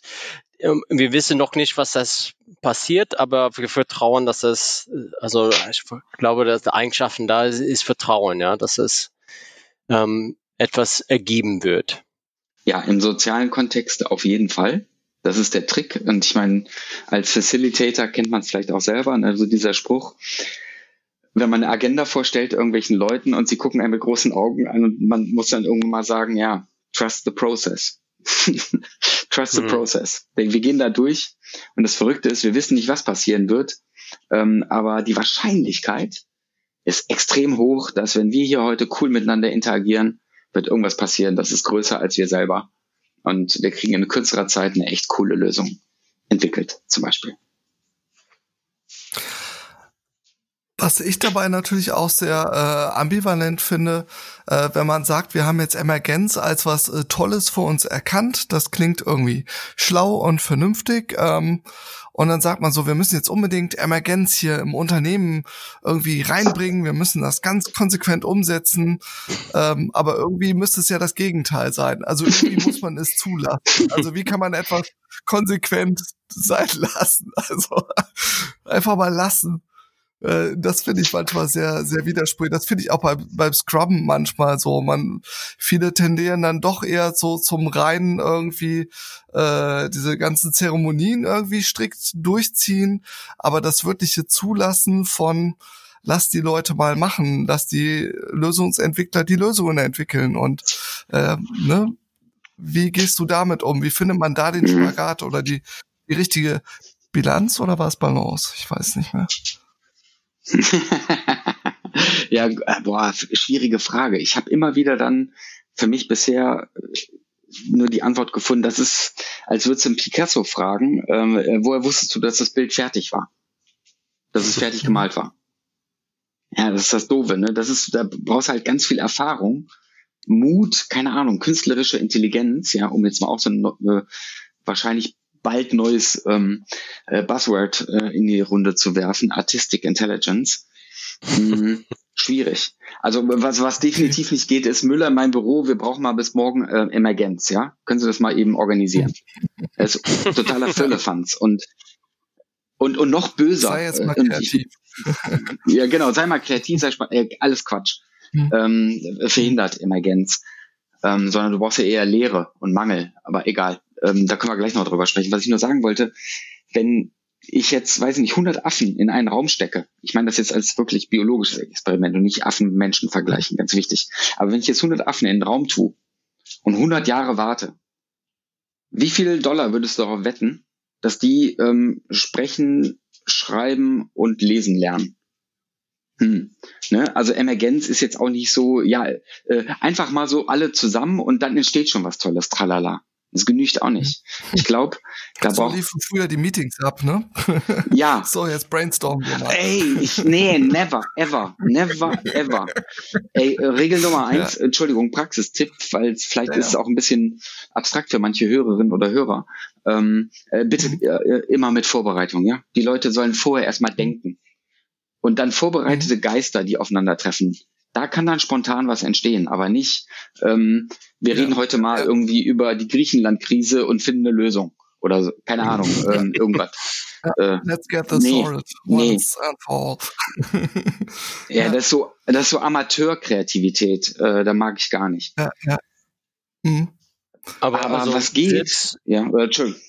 Ähm, wir wissen noch nicht, was das passiert, aber wir vertrauen, dass es, also ich glaube, dass die Eigenschaften da ist, ist Vertrauen, ja, dass es ähm, etwas ergeben wird. Ja, im sozialen Kontext auf jeden Fall. Das ist der Trick. Und ich meine, als Facilitator kennt man es vielleicht auch selber. Also dieser Spruch, wenn man eine Agenda vorstellt irgendwelchen Leuten und sie gucken einen mit großen Augen an und man muss dann irgendwann mal sagen, ja, trust the process. trust the mhm. process. Wir gehen da durch und das Verrückte ist, wir wissen nicht, was passieren wird, ähm, aber die Wahrscheinlichkeit ist extrem hoch, dass wenn wir hier heute cool miteinander interagieren, wird irgendwas passieren, das ist größer als wir selber. Und wir kriegen in kürzerer Zeit eine echt coole Lösung entwickelt, zum Beispiel. Was ich dabei natürlich auch sehr äh, ambivalent finde, äh, wenn man sagt, wir haben jetzt Emergenz als was äh, Tolles für uns erkannt, das klingt irgendwie schlau und vernünftig. Ähm, und dann sagt man so, wir müssen jetzt unbedingt Emergenz hier im Unternehmen irgendwie reinbringen, wir müssen das ganz konsequent umsetzen. Ähm, aber irgendwie müsste es ja das Gegenteil sein. Also irgendwie muss man es zulassen. Also wie kann man etwas konsequent sein lassen? Also einfach mal lassen. Äh, das finde ich manchmal sehr, sehr widersprüchlich. Das finde ich auch beim, beim Scrubben manchmal so. Man, viele tendieren dann doch eher so zum reinen irgendwie äh, diese ganzen Zeremonien irgendwie strikt durchziehen, aber das wirkliche Zulassen von lass die Leute mal machen, lass die Lösungsentwickler die Lösungen entwickeln und äh, ne, wie gehst du damit um? Wie findet man da den mhm. Spagat oder die, die richtige Bilanz oder war es Balance? Ich weiß nicht mehr. Ja, boah, schwierige Frage. Ich habe immer wieder dann für mich bisher äh, nur die Antwort gefunden, das ist, als würdest du einen Picasso fragen, ähm, äh, woher wusstest du, dass das Bild fertig war? Dass es fertig gemalt war. Ja, das ist das Doofe, ne? Das ist, da brauchst du halt ganz viel Erfahrung, Mut, keine Ahnung, künstlerische Intelligenz, ja, um jetzt mal auch so ein äh, wahrscheinlich bald neues ähm, äh, Buzzword äh, in die Runde zu werfen, Artistic Intelligence. Hm, schwierig. Also was, was definitiv nicht geht, ist Müller in meinem Büro, wir brauchen mal bis morgen äh, Emergenz, ja? Können Sie das mal eben organisieren? Das ist totaler Firlefanz und und, und noch böser. Sei jetzt mal kreativ. ja, genau, sei mal kreativ, sei mal, äh, alles Quatsch. Hm. Ähm, verhindert Emergenz. Ähm, sondern du brauchst ja eher Leere und Mangel, aber egal. Ähm, da können wir gleich noch drüber sprechen. Was ich nur sagen wollte, wenn ich jetzt, weiß ich nicht, 100 Affen in einen Raum stecke, ich meine das jetzt als wirklich biologisches Experiment und nicht Affen-Menschen vergleichen, ganz wichtig. Aber wenn ich jetzt 100 Affen in den Raum tue und 100 Jahre warte, wie viel Dollar würdest du darauf wetten, dass die ähm, sprechen, schreiben und lesen lernen? Hm. Ne? Also Emergenz ist jetzt auch nicht so, ja, äh, einfach mal so alle zusammen und dann entsteht schon was Tolles, tralala. Das genügt auch nicht. Ich glaube, da so braucht liefen früher die Meetings ab, ne? Ja. so, jetzt brainstormen wir mal. Ey, ich, nee, never, ever, never, ever. Ey, äh, Regel Nummer eins, ja. Entschuldigung, Praxistipp, weil vielleicht ja, ist es auch ein bisschen abstrakt für manche Hörerinnen oder Hörer. Ähm, äh, bitte mhm. äh, immer mit Vorbereitung, ja? Die Leute sollen vorher erstmal denken. Und dann vorbereitete mhm. Geister, die aufeinandertreffen, da kann dann spontan was entstehen, aber nicht, ähm, wir ja. reden heute mal irgendwie über die Griechenland-Krise und finden eine Lösung. Oder so, keine Ahnung, ähm, irgendwas. Äh, Let's get this nee, sorted once nee. and all. ja, das ist so, das ist so Amateurkreativität. Äh, da mag ich gar nicht. Ja, ja. Mhm. Aber, aber also was geht? Ja, äh, Entschuldigung.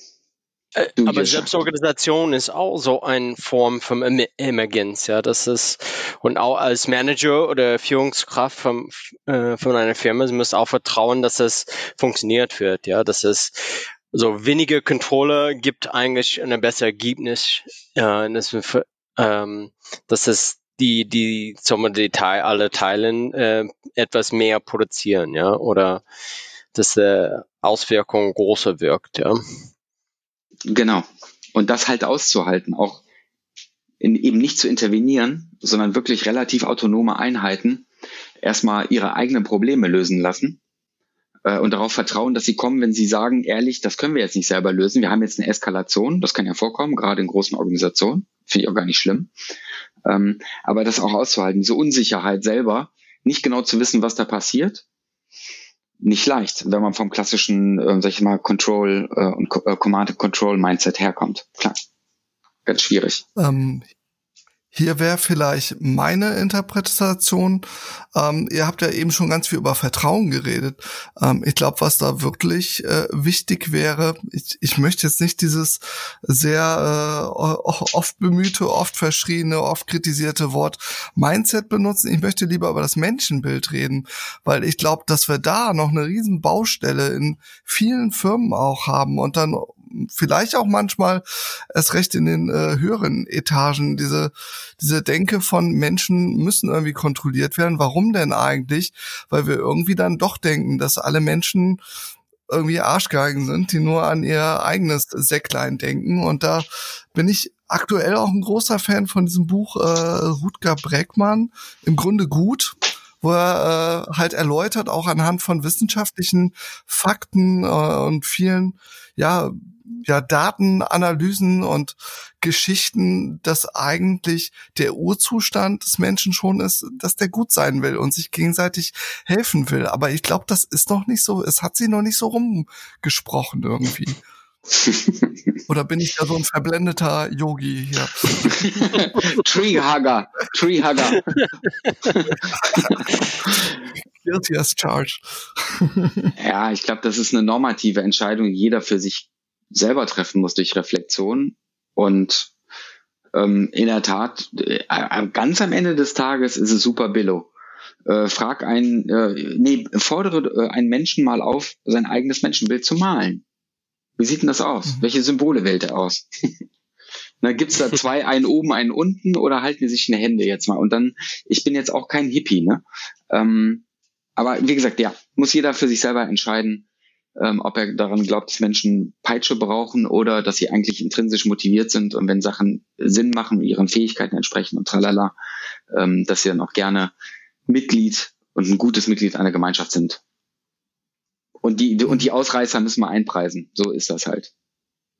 Äh, aber Selbstorganisation ist auch so eine Form von Emergenz, ja. Das ist, und auch als Manager oder Führungskraft von, äh, von einer Firma, sie müssen auch vertrauen, dass es funktioniert wird, ja. Dass es so weniger Controller gibt eigentlich ein besseres Ergebnis, äh, das, ähm, dass es die, die zum Detail alle Teilen äh, etwas mehr produzieren, ja, oder dass die Auswirkung größer wirkt, ja. Genau. Und das halt auszuhalten, auch in, eben nicht zu intervenieren, sondern wirklich relativ autonome Einheiten erstmal ihre eigenen Probleme lösen lassen äh, und darauf vertrauen, dass sie kommen, wenn sie sagen, ehrlich, das können wir jetzt nicht selber lösen. Wir haben jetzt eine Eskalation, das kann ja vorkommen, gerade in großen Organisationen, finde ich auch gar nicht schlimm. Ähm, aber das auch auszuhalten, diese Unsicherheit selber, nicht genau zu wissen, was da passiert nicht leicht, wenn man vom klassischen, äh, sag ich mal, Control äh, und äh, Command Control Mindset herkommt. Klar, ganz schwierig. Ähm, hier wäre vielleicht meine Interpretation. Ähm, ihr habt ja eben schon ganz viel über Vertrauen geredet. Ähm, ich glaube, was da wirklich äh, wichtig wäre, ich, ich möchte jetzt nicht dieses sehr äh, oft bemühte, oft verschriene, oft kritisierte Wort Mindset benutzen. Ich möchte lieber über das Menschenbild reden, weil ich glaube, dass wir da noch eine riesen Baustelle in vielen Firmen auch haben und dann vielleicht auch manchmal erst recht in den äh, höheren Etagen diese diese Denke von Menschen müssen irgendwie kontrolliert werden. Warum denn eigentlich? Weil wir irgendwie dann doch denken, dass alle Menschen irgendwie Arschgeigen sind, die nur an ihr eigenes Säcklein denken. Und da bin ich aktuell auch ein großer Fan von diesem Buch äh, Rutger Breckmann. Im Grunde gut wo er äh, halt erläutert, auch anhand von wissenschaftlichen Fakten äh, und vielen ja ja, Datenanalysen und Geschichten, dass eigentlich der Urzustand des Menschen schon ist, dass der gut sein will und sich gegenseitig helfen will. Aber ich glaube, das ist noch nicht so, es hat sie noch nicht so rumgesprochen irgendwie. Oder bin ich da so ein verblendeter Yogi hier? Treehugger, Treehugger. Guilty as charged. ja, ich glaube, das ist eine normative Entscheidung, die jeder für sich selber treffen muss durch Reflexion. Und ähm, in der Tat, äh, ganz am Ende des Tages ist es super billo. Äh, frag einen, äh, nee, fordere äh, einen Menschen mal auf, sein eigenes Menschenbild zu malen. Wie sieht denn das aus? Mhm. Welche Symbole wählt er aus? Na, gibt's da zwei, einen oben, einen unten oder halten die sich in die Hände jetzt mal? Und dann, ich bin jetzt auch kein Hippie, ne? Ähm, aber wie gesagt, ja, muss jeder für sich selber entscheiden, ähm, ob er daran glaubt, dass Menschen Peitsche brauchen oder dass sie eigentlich intrinsisch motiviert sind und wenn Sachen Sinn machen, ihren Fähigkeiten entsprechen und tralala, ähm, dass sie dann auch gerne Mitglied und ein gutes Mitglied einer Gemeinschaft sind. Und die, und die Ausreißer müssen wir einpreisen. So ist das halt.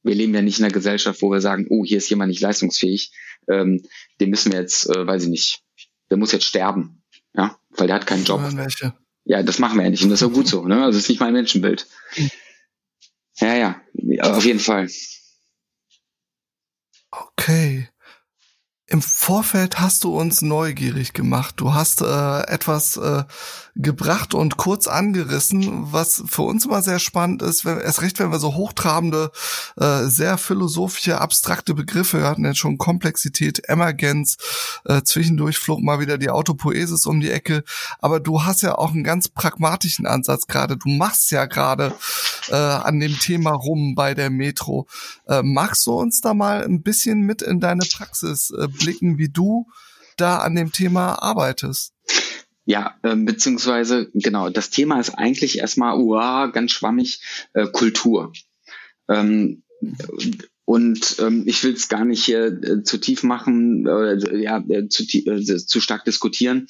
Wir leben ja nicht in einer Gesellschaft, wo wir sagen, oh, hier ist jemand nicht leistungsfähig, ähm, den müssen wir jetzt, äh, weiß ich nicht, der muss jetzt sterben, ja, weil der hat keinen Job. Welche? Ja, das machen wir ja nicht und das ist auch gut so. Ne? Also das ist nicht mein Menschenbild. Ja, ja, auf jeden Fall. Okay. Im Vorfeld hast du uns neugierig gemacht. Du hast äh, etwas äh, gebracht und kurz angerissen, was für uns immer sehr spannend ist, wenn, erst recht, wenn wir so hochtrabende, äh, sehr philosophische, abstrakte Begriffe, wir hatten jetzt schon Komplexität, Emergenz, äh, zwischendurch flog mal wieder die Autopoesis um die Ecke, aber du hast ja auch einen ganz pragmatischen Ansatz gerade, du machst ja gerade äh, an dem Thema rum bei der Metro. Äh, magst du uns da mal ein bisschen mit in deine Praxis äh, blicken, wie du da an dem Thema arbeitest? Ja, äh, beziehungsweise, genau, das Thema ist eigentlich erstmal, uah, ganz schwammig, äh, Kultur. Ähm, und ähm, ich will es gar nicht hier äh, zu tief machen, äh, ja, äh, zu, äh, zu stark diskutieren.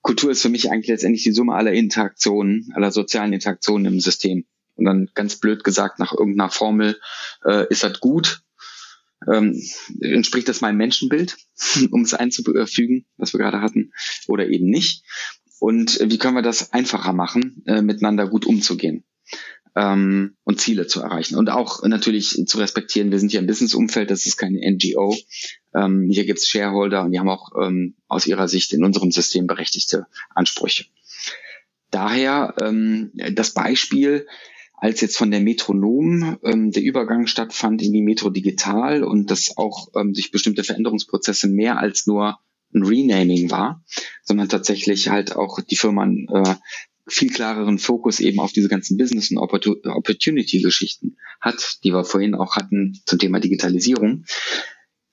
Kultur ist für mich eigentlich letztendlich die Summe aller Interaktionen, aller sozialen Interaktionen im System. Und dann ganz blöd gesagt, nach irgendeiner Formel äh, ist das gut, ähm, entspricht das meinem Menschenbild, um es einzufügen, was wir gerade hatten, oder eben nicht? Und wie können wir das einfacher machen, äh, miteinander gut umzugehen ähm, und Ziele zu erreichen? Und auch natürlich zu respektieren, wir sind hier im Businessumfeld, das ist keine NGO. Ähm, hier gibt es Shareholder und die haben auch ähm, aus ihrer Sicht in unserem System berechtigte Ansprüche. Daher ähm, das Beispiel, als jetzt von der Metronom ähm, der Übergang stattfand in die Metro Digital und dass auch ähm, sich bestimmte Veränderungsprozesse mehr als nur ein Renaming war, sondern tatsächlich halt auch die Firma äh, viel klareren Fokus eben auf diese ganzen Business- und Opportunity-Geschichten hat, die wir vorhin auch hatten zum Thema Digitalisierung.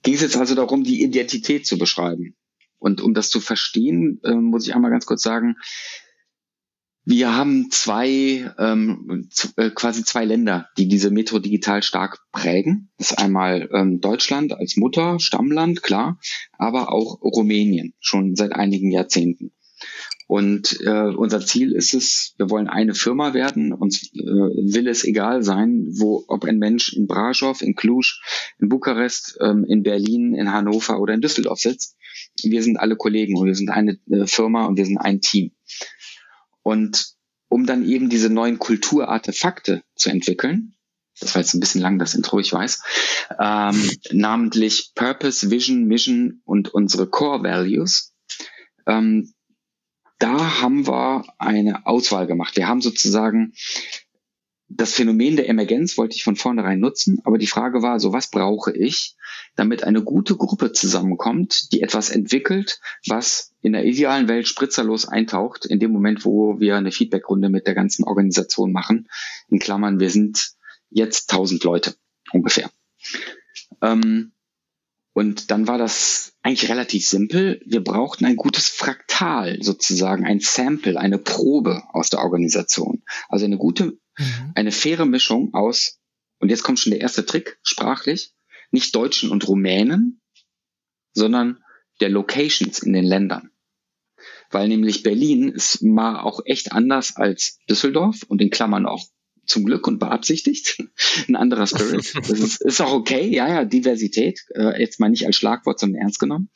Ging es jetzt also darum, die Identität zu beschreiben. Und um das zu verstehen, äh, muss ich einmal ganz kurz sagen, wir haben zwei, ähm, äh, quasi zwei Länder, die diese Metro digital stark prägen. Das ist einmal ähm, Deutschland als Mutter, Stammland, klar, aber auch Rumänien, schon seit einigen Jahrzehnten. Und äh, unser Ziel ist es, wir wollen eine Firma werden. Uns äh, will es egal sein, wo, ob ein Mensch in Brasov, in Cluj, in Bukarest, ähm, in Berlin, in Hannover oder in Düsseldorf sitzt. Wir sind alle Kollegen und wir sind eine äh, Firma und wir sind ein Team. Und um dann eben diese neuen Kulturartefakte zu entwickeln, das war jetzt ein bisschen lang, das Intro, ich weiß, ähm, namentlich Purpose, Vision, Mission und unsere Core Values, ähm, da haben wir eine Auswahl gemacht. Wir haben sozusagen das Phänomen der Emergenz wollte ich von vornherein nutzen, aber die Frage war so, was brauche ich, damit eine gute Gruppe zusammenkommt, die etwas entwickelt, was in der idealen Welt spritzerlos eintaucht, in dem Moment, wo wir eine Feedbackrunde mit der ganzen Organisation machen. In Klammern, wir sind jetzt 1000 Leute ungefähr. Ähm, und dann war das eigentlich relativ simpel. Wir brauchten ein gutes Fraktal sozusagen, ein Sample, eine Probe aus der Organisation. Also eine gute Mhm. Eine faire Mischung aus, und jetzt kommt schon der erste Trick, sprachlich, nicht Deutschen und Rumänen, sondern der Locations in den Ländern. Weil nämlich Berlin ist mal auch echt anders als Düsseldorf und in Klammern auch zum Glück und beabsichtigt. Ein anderer Spirit. Das ist, ist auch okay, ja, ja, Diversität, äh, jetzt mal nicht als Schlagwort, sondern ernst genommen.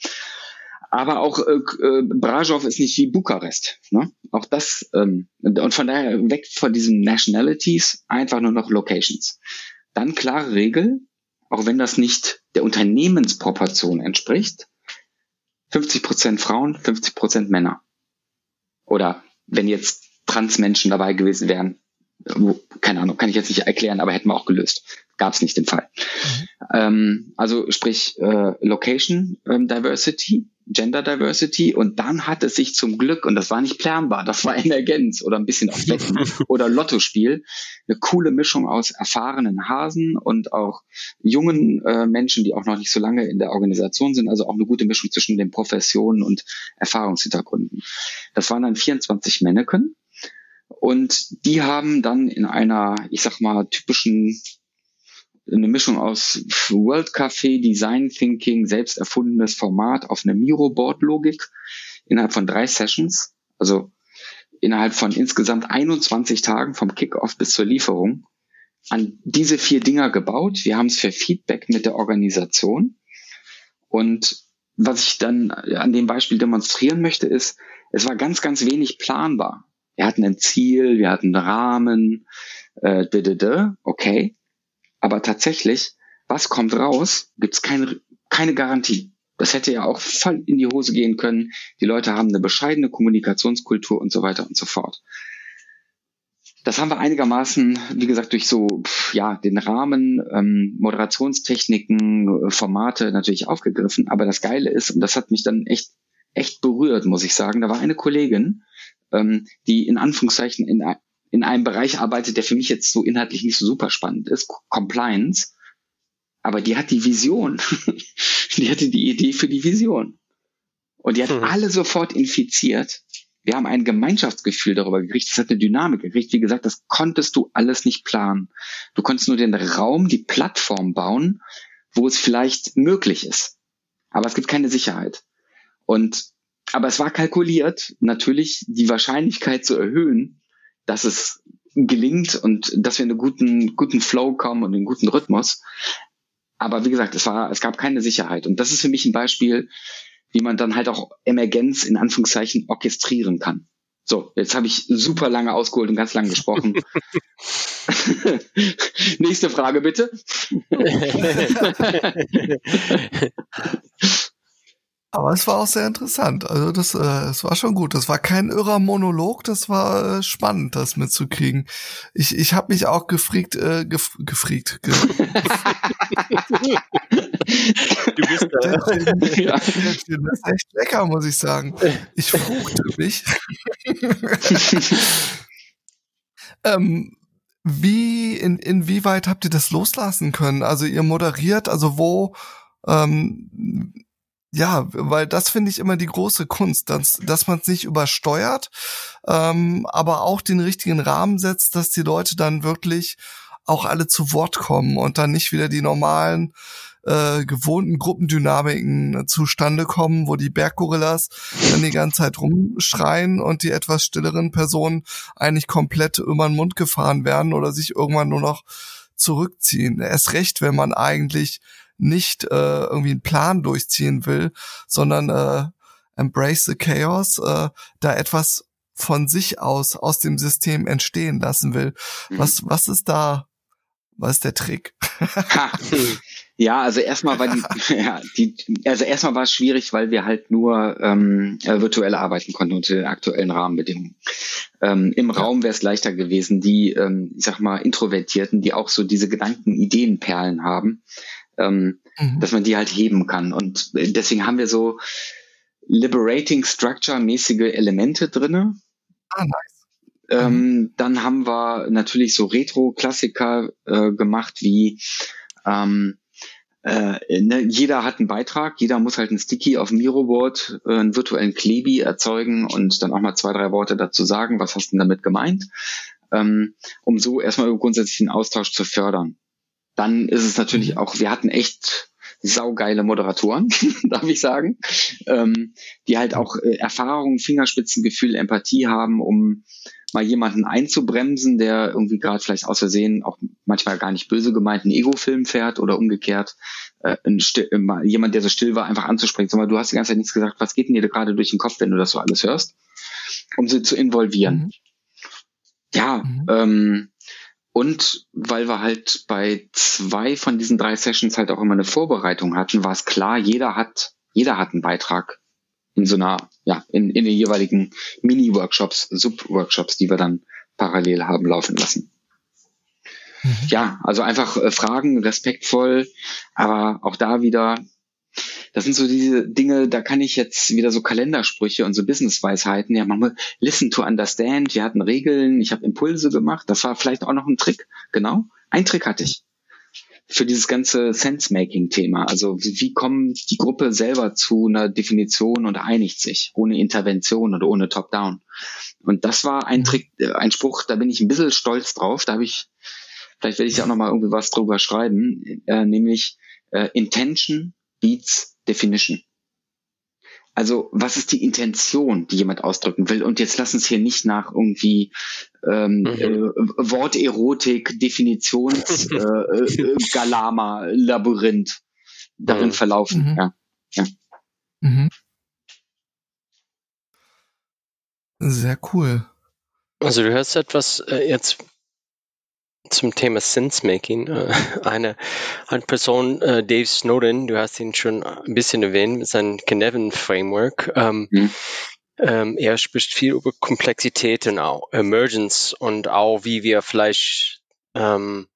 Aber auch äh, äh, Brasov ist nicht wie Bukarest. Ne? Auch das ähm, und von daher weg von diesen Nationalities einfach nur noch Locations. Dann klare Regel, auch wenn das nicht der Unternehmensproportion entspricht: 50 Prozent Frauen, 50 Prozent Männer. Oder wenn jetzt Transmenschen dabei gewesen wären, keine Ahnung, kann ich jetzt nicht erklären, aber hätten wir auch gelöst. Gab es nicht den Fall. Mhm. Ähm, also sprich äh, Location ähm, Diversity, Gender Diversity und dann hat es sich zum Glück, und das war nicht planbar, das war Emergenz oder ein bisschen auf Wetten oder Lottospiel, eine coole Mischung aus erfahrenen Hasen und auch jungen äh, Menschen, die auch noch nicht so lange in der Organisation sind, also auch eine gute Mischung zwischen den Professionen und Erfahrungshintergründen. Das waren dann 24 Manneken und die haben dann in einer, ich sag mal, typischen eine Mischung aus World Café, Design Thinking, selbst erfundenes Format auf eine Miro-Board-Logik innerhalb von drei Sessions, also innerhalb von insgesamt 21 Tagen vom Kickoff bis zur Lieferung, an diese vier Dinger gebaut. Wir haben es für Feedback mit der Organisation. Und was ich dann an dem Beispiel demonstrieren möchte, ist, es war ganz, ganz wenig planbar. Wir hatten ein Ziel, wir hatten einen Rahmen, äh, okay. Aber tatsächlich, was kommt raus, gibt es keine, keine Garantie. Das hätte ja auch voll in die Hose gehen können. Die Leute haben eine bescheidene Kommunikationskultur und so weiter und so fort. Das haben wir einigermaßen, wie gesagt, durch so ja den Rahmen, ähm, Moderationstechniken, Formate natürlich aufgegriffen. Aber das Geile ist, und das hat mich dann echt echt berührt, muss ich sagen. Da war eine Kollegin, ähm, die in Anführungszeichen in, in einem Bereich arbeitet, der für mich jetzt so inhaltlich nicht so super spannend ist, Compliance. Aber die hat die Vision. die hatte die Idee für die Vision. Und die hat mhm. alle sofort infiziert. Wir haben ein Gemeinschaftsgefühl darüber gekriegt. Das hat eine Dynamik gekriegt. Wie gesagt, das konntest du alles nicht planen. Du konntest nur den Raum, die Plattform bauen, wo es vielleicht möglich ist. Aber es gibt keine Sicherheit. Und, aber es war kalkuliert, natürlich die Wahrscheinlichkeit zu erhöhen, dass es gelingt und dass wir in einen guten, guten Flow kommen und einen guten Rhythmus. Aber wie gesagt, es war, es gab keine Sicherheit. Und das ist für mich ein Beispiel, wie man dann halt auch Emergenz in Anführungszeichen orchestrieren kann. So, jetzt habe ich super lange ausgeholt und ganz lang gesprochen. Nächste Frage bitte. Aber es war auch sehr interessant. Also das, äh, es war schon gut. Das war kein irrer Monolog. Das war äh, spannend, das mitzukriegen. Ich, ich habe mich auch gefriegt, äh, gef gefriegt. Ge du bist da. Das, ja. das ist echt lecker, muss ich sagen. Ich fruchte mich. ähm, wie, in, inwieweit habt ihr das loslassen können? Also ihr moderiert, also wo, ähm, ja, weil das finde ich immer die große Kunst, dass, dass man es nicht übersteuert, ähm, aber auch den richtigen Rahmen setzt, dass die Leute dann wirklich auch alle zu Wort kommen und dann nicht wieder die normalen äh, gewohnten Gruppendynamiken zustande kommen, wo die Berggorillas dann die ganze Zeit rumschreien und die etwas stilleren Personen eigentlich komplett über den Mund gefahren werden oder sich irgendwann nur noch zurückziehen. Erst recht, wenn man eigentlich nicht äh, irgendwie einen Plan durchziehen will, sondern äh, embrace the chaos, äh, da etwas von sich aus aus dem System entstehen lassen will. Mhm. Was was ist da? Was ist der Trick? Ja, also erstmal war die, ja, die, also erstmal war es schwierig, weil wir halt nur ähm, äh, virtuell arbeiten konnten unter den aktuellen Rahmenbedingungen. Ähm, Im ja. Raum wäre es leichter gewesen, die, ähm, ich sag mal, Introvertierten, die auch so diese Gedanken, Ideenperlen haben, ähm, mhm. dass man die halt heben kann. Und deswegen haben wir so Liberating Structure-mäßige Elemente drinne. Ah, nice. Ähm, mhm. Dann haben wir natürlich so Retro-Klassiker äh, gemacht, wie ähm, äh, ne, jeder hat einen Beitrag, jeder muss halt ein Sticky auf Miroboard, äh, einen virtuellen Klebi erzeugen und dann auch mal zwei, drei Worte dazu sagen, was hast du denn damit gemeint, ähm, um so erstmal grundsätzlich den Austausch zu fördern. Dann ist es natürlich auch, wir hatten echt saugeile Moderatoren, darf ich sagen, ähm, die halt auch äh, Erfahrung, Fingerspitzengefühl, Empathie haben, um mal jemanden einzubremsen, der irgendwie gerade vielleicht aus Versehen auch manchmal gar nicht böse gemeint einen Ego-Film fährt oder umgekehrt äh, still, äh, jemand, der so still war, einfach anzusprechen. Sag mal, du hast die ganze Zeit nichts gesagt, was geht denn dir gerade durch den Kopf, wenn du das so alles hörst? Um sie zu involvieren. Mhm. Ja, mhm. ähm, und weil wir halt bei zwei von diesen drei Sessions halt auch immer eine Vorbereitung hatten, war es klar, jeder hat, jeder hat einen Beitrag in so einer, ja, in, in den jeweiligen Mini-Workshops, Sub-Workshops, die wir dann parallel haben laufen lassen. Mhm. Ja, also einfach äh, fragen, respektvoll, aber auch da wieder das sind so diese Dinge, da kann ich jetzt wieder so Kalendersprüche und so Businessweisheiten. Ja, man muss listen to understand. Wir hatten Regeln, ich habe Impulse gemacht. Das war vielleicht auch noch ein Trick. Genau, ein Trick hatte ich für dieses ganze Sense-Making-Thema. Also wie, wie kommt die Gruppe selber zu einer Definition und einigt sich ohne Intervention oder ohne Top-Down? Und das war ein Trick, äh, ein Spruch, da bin ich ein bisschen stolz drauf. Da habe ich, vielleicht werde ich auch noch mal irgendwie was drüber schreiben, äh, nämlich äh, Intention beats Definition. Also was ist die Intention, die jemand ausdrücken will? Und jetzt lass uns hier nicht nach irgendwie ähm, mhm. äh, Worterotik, Definitions, äh, äh, Galama, Labyrinth darin mhm. verlaufen. Mhm. Ja. ja. Mhm. Sehr cool. Also du hörst etwas äh, jetzt zum Thema Sense-Making. Äh, eine, eine Person, äh, Dave Snowden, du hast ihn schon ein bisschen erwähnt, mit seinem Cynefin-Framework. Ähm, mhm. ähm, er spricht viel über Komplexität und auch Emergence und auch, wie wir vielleicht ähm,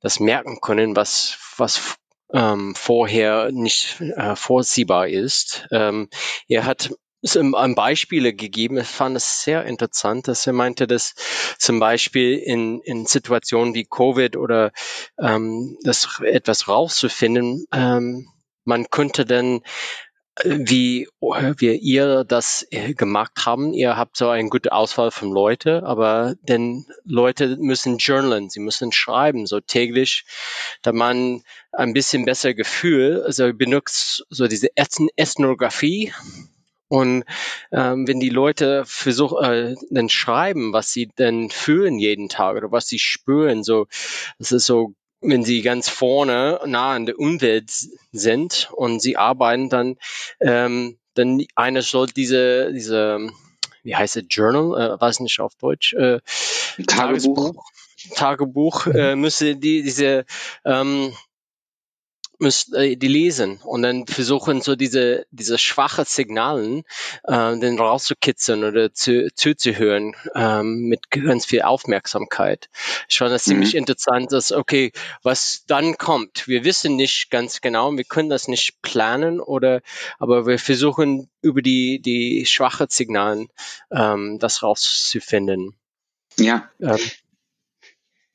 das merken können, was, was ähm, vorher nicht äh, vorsehbar ist. Ähm, er hat ein Beispiele gegeben. Ich fand es sehr interessant, dass er meinte, dass zum Beispiel in, in Situationen wie Covid oder ähm, das etwas rauszufinden, ähm, man könnte dann wie, wie ihr das äh, gemacht haben. Ihr habt so eine gute Auswahl von Leute, aber denn Leute müssen journalen, sie müssen schreiben, so täglich, da man ein bisschen besser Gefühl, also benutzt so diese Ethnographie, und ähm, wenn die Leute versuchen, äh, dann schreiben, was sie denn fühlen jeden Tag oder was sie spüren, so, das ist so, wenn sie ganz vorne nah an der Umwelt sind und sie arbeiten, dann, ähm, dann einer soll diese, diese, wie heißt es, Journal, äh, weiß nicht auf Deutsch, äh, Tagebuch, Tagebuch, äh, müsse die, diese, ähm, müsst äh, die lesen und dann versuchen so diese diese schwache Signalen äh, dann rauszukitzeln oder zu, zuzuhören ähm, mit ganz viel Aufmerksamkeit. Ich fand das mhm. ziemlich interessant, dass okay, was dann kommt, wir wissen nicht ganz genau, wir können das nicht planen oder aber wir versuchen über die die schwache Signalen ähm, das rauszufinden. Ja. Ähm,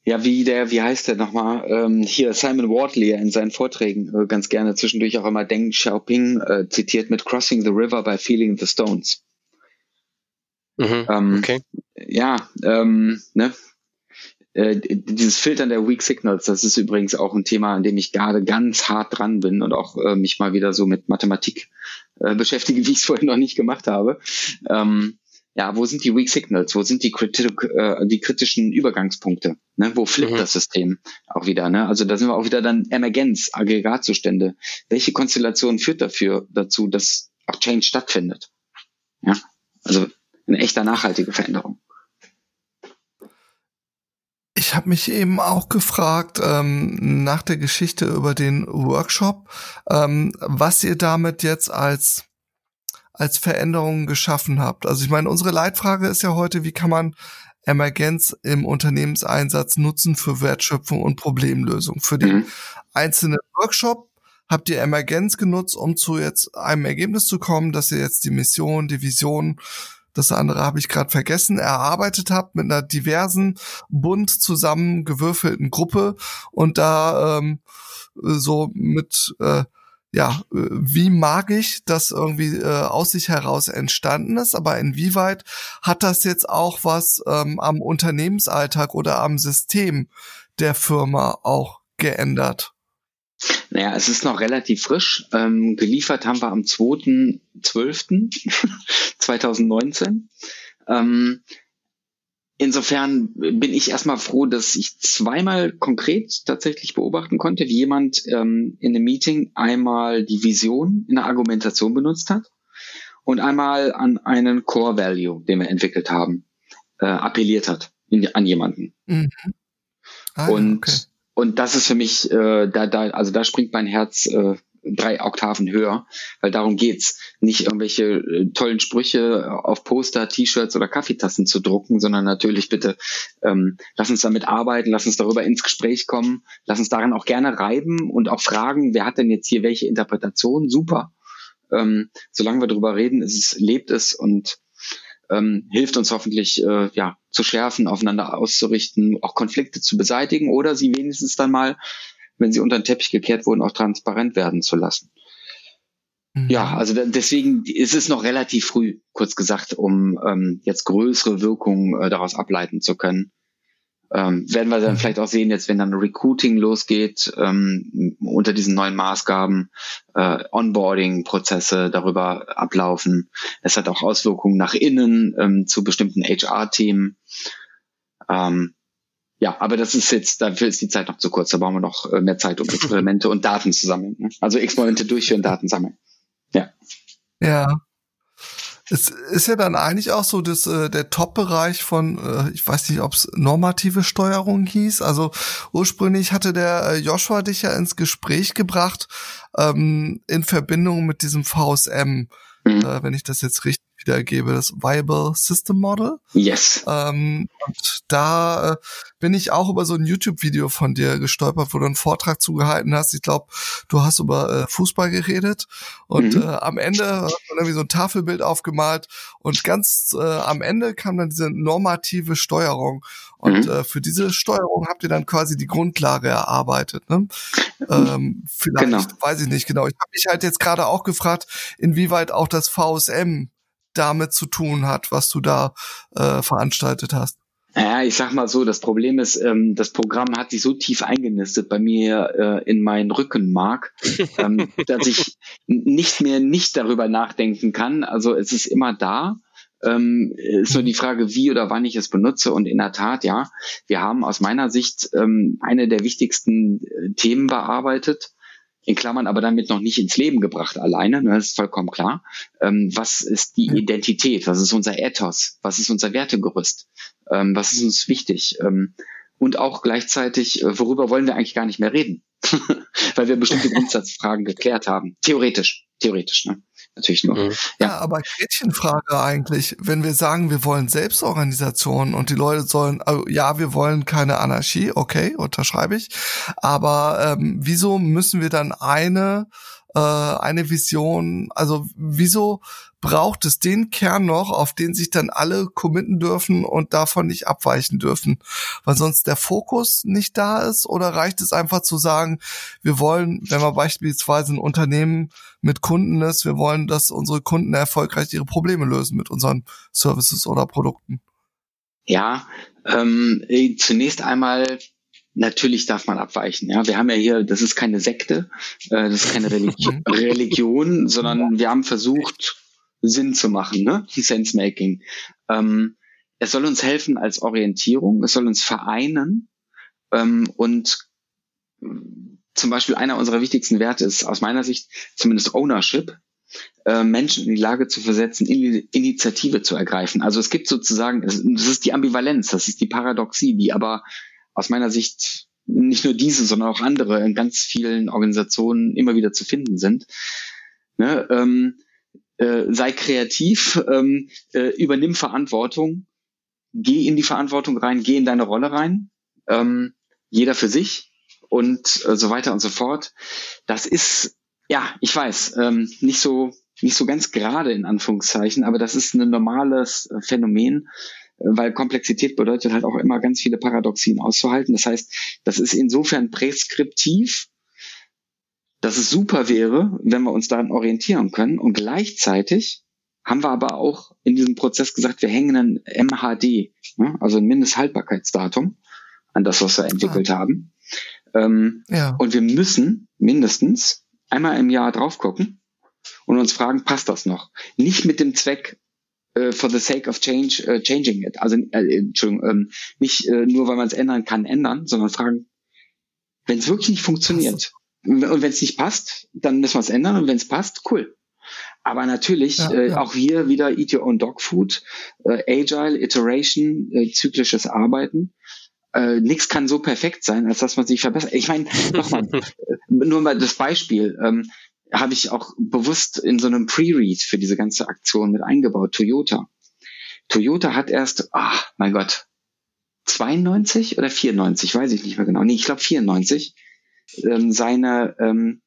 ja, wie der, wie heißt der nochmal? Ähm, hier Simon Wardley in seinen Vorträgen äh, ganz gerne zwischendurch auch immer Deng Xiaoping äh, zitiert mit Crossing the River by Feeling the Stones. Mhm, ähm, okay. Ja, ähm, ne? Äh, dieses Filtern der Weak Signals, das ist übrigens auch ein Thema, an dem ich gerade ganz hart dran bin und auch äh, mich mal wieder so mit Mathematik äh, beschäftige, wie ich es vorhin noch nicht gemacht habe. Ähm, ja, wo sind die Weak Signals? Wo sind die, Kritik, äh, die kritischen Übergangspunkte? Ne? Wo flippt mhm. das System auch wieder? Ne? Also da sind wir auch wieder dann Emergenz, Aggregatzustände. Welche Konstellation führt dafür dazu, dass auch Change stattfindet? Ja, also eine echter nachhaltige Veränderung. Ich habe mich eben auch gefragt ähm, nach der Geschichte über den Workshop, ähm, was ihr damit jetzt als als Veränderungen geschaffen habt. Also ich meine, unsere Leitfrage ist ja heute, wie kann man Emergenz im Unternehmenseinsatz nutzen für Wertschöpfung und Problemlösung. Für den mhm. einzelnen Workshop habt ihr Emergenz genutzt, um zu jetzt einem Ergebnis zu kommen, dass ihr jetzt die Mission, die Vision, das andere habe ich gerade vergessen, erarbeitet habt mit einer diversen, bunt zusammengewürfelten Gruppe und da ähm, so mit äh, ja, äh, wie magisch das irgendwie äh, aus sich heraus entstanden ist, aber inwieweit hat das jetzt auch was ähm, am Unternehmensalltag oder am System der Firma auch geändert? Naja, es ist noch relativ frisch. Ähm, geliefert haben wir am 2.12.2019. ähm, Insofern bin ich erstmal froh, dass ich zweimal konkret tatsächlich beobachten konnte, wie jemand ähm, in einem Meeting einmal die Vision in der Argumentation benutzt hat und einmal an einen Core Value, den wir entwickelt haben, äh, appelliert hat in, an jemanden. Mhm. Ah, und okay. und das ist für mich, äh, da, da, also da springt mein Herz äh, drei Oktaven höher, weil darum geht's. Nicht irgendwelche äh, tollen Sprüche auf Poster, T-Shirts oder Kaffeetassen zu drucken, sondern natürlich bitte, ähm, lass uns damit arbeiten, lass uns darüber ins Gespräch kommen, lass uns daran auch gerne reiben und auch fragen, wer hat denn jetzt hier welche Interpretation? Super. Ähm, solange wir darüber reden, ist es, lebt es und ähm, hilft uns hoffentlich äh, ja zu schärfen, aufeinander auszurichten, auch Konflikte zu beseitigen oder sie wenigstens dann mal wenn sie unter den Teppich gekehrt wurden, auch transparent werden zu lassen. Mhm. Ja, also deswegen ist es noch relativ früh, kurz gesagt, um ähm, jetzt größere Wirkungen äh, daraus ableiten zu können. Ähm, werden wir dann mhm. vielleicht auch sehen, jetzt wenn dann Recruiting losgeht, ähm, unter diesen neuen Maßgaben, äh, Onboarding-Prozesse darüber ablaufen. Es hat auch Auswirkungen nach innen ähm, zu bestimmten HR-Themen. Ähm, ja, aber das ist jetzt, dafür ist die Zeit noch zu kurz. Da brauchen wir noch äh, mehr Zeit, um Experimente und Daten zu sammeln. Ne? Also Experimente durchführen, Daten sammeln. Ja. Ja. Es ist ja dann eigentlich auch so dass äh, der Top-Bereich von, äh, ich weiß nicht, ob es normative Steuerung hieß. Also ursprünglich hatte der äh, Joshua dich ja ins Gespräch gebracht ähm, in Verbindung mit diesem VSM, mhm. äh, wenn ich das jetzt richtig wiedergebe, das Viable System Model. Yes. Ähm, und da äh, bin ich auch über so ein YouTube-Video von dir gestolpert, wo du einen Vortrag zugehalten hast. Ich glaube, du hast über äh, Fußball geredet und mhm. äh, am Ende hast du irgendwie so ein Tafelbild aufgemalt und ganz äh, am Ende kam dann diese normative Steuerung. Und mhm. äh, für diese Steuerung habt ihr dann quasi die Grundlage erarbeitet. Ne? Ähm, vielleicht, genau. weiß ich nicht genau. Ich habe mich halt jetzt gerade auch gefragt, inwieweit auch das VSM damit zu tun hat, was du da äh, veranstaltet hast. Ja, ich sag mal so, das Problem ist, ähm, das Programm hat sich so tief eingenistet bei mir äh, in meinen Rückenmark, ähm, dass ich nicht mehr nicht darüber nachdenken kann. Also es ist immer da. Ähm, ist nur die Frage, wie oder wann ich es benutze. Und in der Tat, ja, wir haben aus meiner Sicht ähm, eine der wichtigsten äh, Themen bearbeitet in Klammern aber damit noch nicht ins Leben gebracht alleine, ne, das ist vollkommen klar. Ähm, was ist die Identität? Was ist unser Ethos? Was ist unser Wertegerüst? Ähm, was ist uns wichtig? Ähm, und auch gleichzeitig, äh, worüber wollen wir eigentlich gar nicht mehr reden? Weil wir bestimmte Grundsatzfragen geklärt haben. Theoretisch, theoretisch, ne? Natürlich nur. Mhm. Ja. ja, aber Gretchenfrage eigentlich, wenn wir sagen, wir wollen Selbstorganisation und die Leute sollen, also ja, wir wollen keine Anarchie, okay, unterschreibe ich, aber ähm, wieso müssen wir dann eine äh, eine Vision, also wieso braucht es den Kern noch, auf den sich dann alle committen dürfen und davon nicht abweichen dürfen, weil sonst der Fokus nicht da ist? Oder reicht es einfach zu sagen, wir wollen, wenn man beispielsweise ein Unternehmen mit Kunden ist, wir wollen, dass unsere Kunden erfolgreich ihre Probleme lösen mit unseren Services oder Produkten. Ja, ähm, zunächst einmal Natürlich darf man abweichen. Ja, wir haben ja hier, das ist keine Sekte, äh, das ist keine Religi Religion, sondern wir haben versucht, Sinn zu machen, ne? Sense-Making. Ähm, es soll uns helfen als Orientierung, es soll uns vereinen ähm, und zum Beispiel einer unserer wichtigsten Werte ist aus meiner Sicht zumindest Ownership, äh, Menschen in die Lage zu versetzen, in Initiative zu ergreifen. Also es gibt sozusagen, das ist die Ambivalenz, das ist die Paradoxie, die aber aus meiner Sicht nicht nur diese, sondern auch andere in ganz vielen Organisationen immer wieder zu finden sind. Ne, ähm, äh, sei kreativ, ähm, äh, übernimm Verantwortung, geh in die Verantwortung rein, geh in deine Rolle rein, ähm, jeder für sich und äh, so weiter und so fort. Das ist, ja, ich weiß, ähm, nicht so nicht so ganz gerade in Anführungszeichen, aber das ist ein normales Phänomen, weil Komplexität bedeutet halt auch immer ganz viele Paradoxien auszuhalten. Das heißt, das ist insofern präskriptiv, dass es super wäre, wenn wir uns daran orientieren können. Und gleichzeitig haben wir aber auch in diesem Prozess gesagt, wir hängen ein MHD, ne? also ein Mindesthaltbarkeitsdatum an das, was wir entwickelt ah. haben. Ähm, ja. Und wir müssen mindestens einmal im Jahr drauf gucken und uns fragen, passt das noch? Nicht mit dem Zweck, äh, for the sake of change, uh, changing it. Also äh, Entschuldigung, ähm, nicht äh, nur, weil man es ändern kann, ändern, sondern fragen, wenn es wirklich nicht funktioniert und wenn es nicht passt, dann müssen wir es ändern und wenn es passt, cool. Aber natürlich ja, äh, ja. auch hier wieder Eat Your Own Dog Food, äh, Agile, Iteration, äh, zyklisches Arbeiten. Äh, Nichts kann so perfekt sein, als dass man sich verbessert. Ich meine, nochmal, nur mal das Beispiel. Ähm, habe ich auch bewusst in so einem Pre-Read für diese ganze Aktion mit eingebaut, Toyota. Toyota hat erst, ach mein Gott, 92 oder 94, weiß ich nicht mehr genau. Nee, ich glaube 94, ähm, seine, ähm,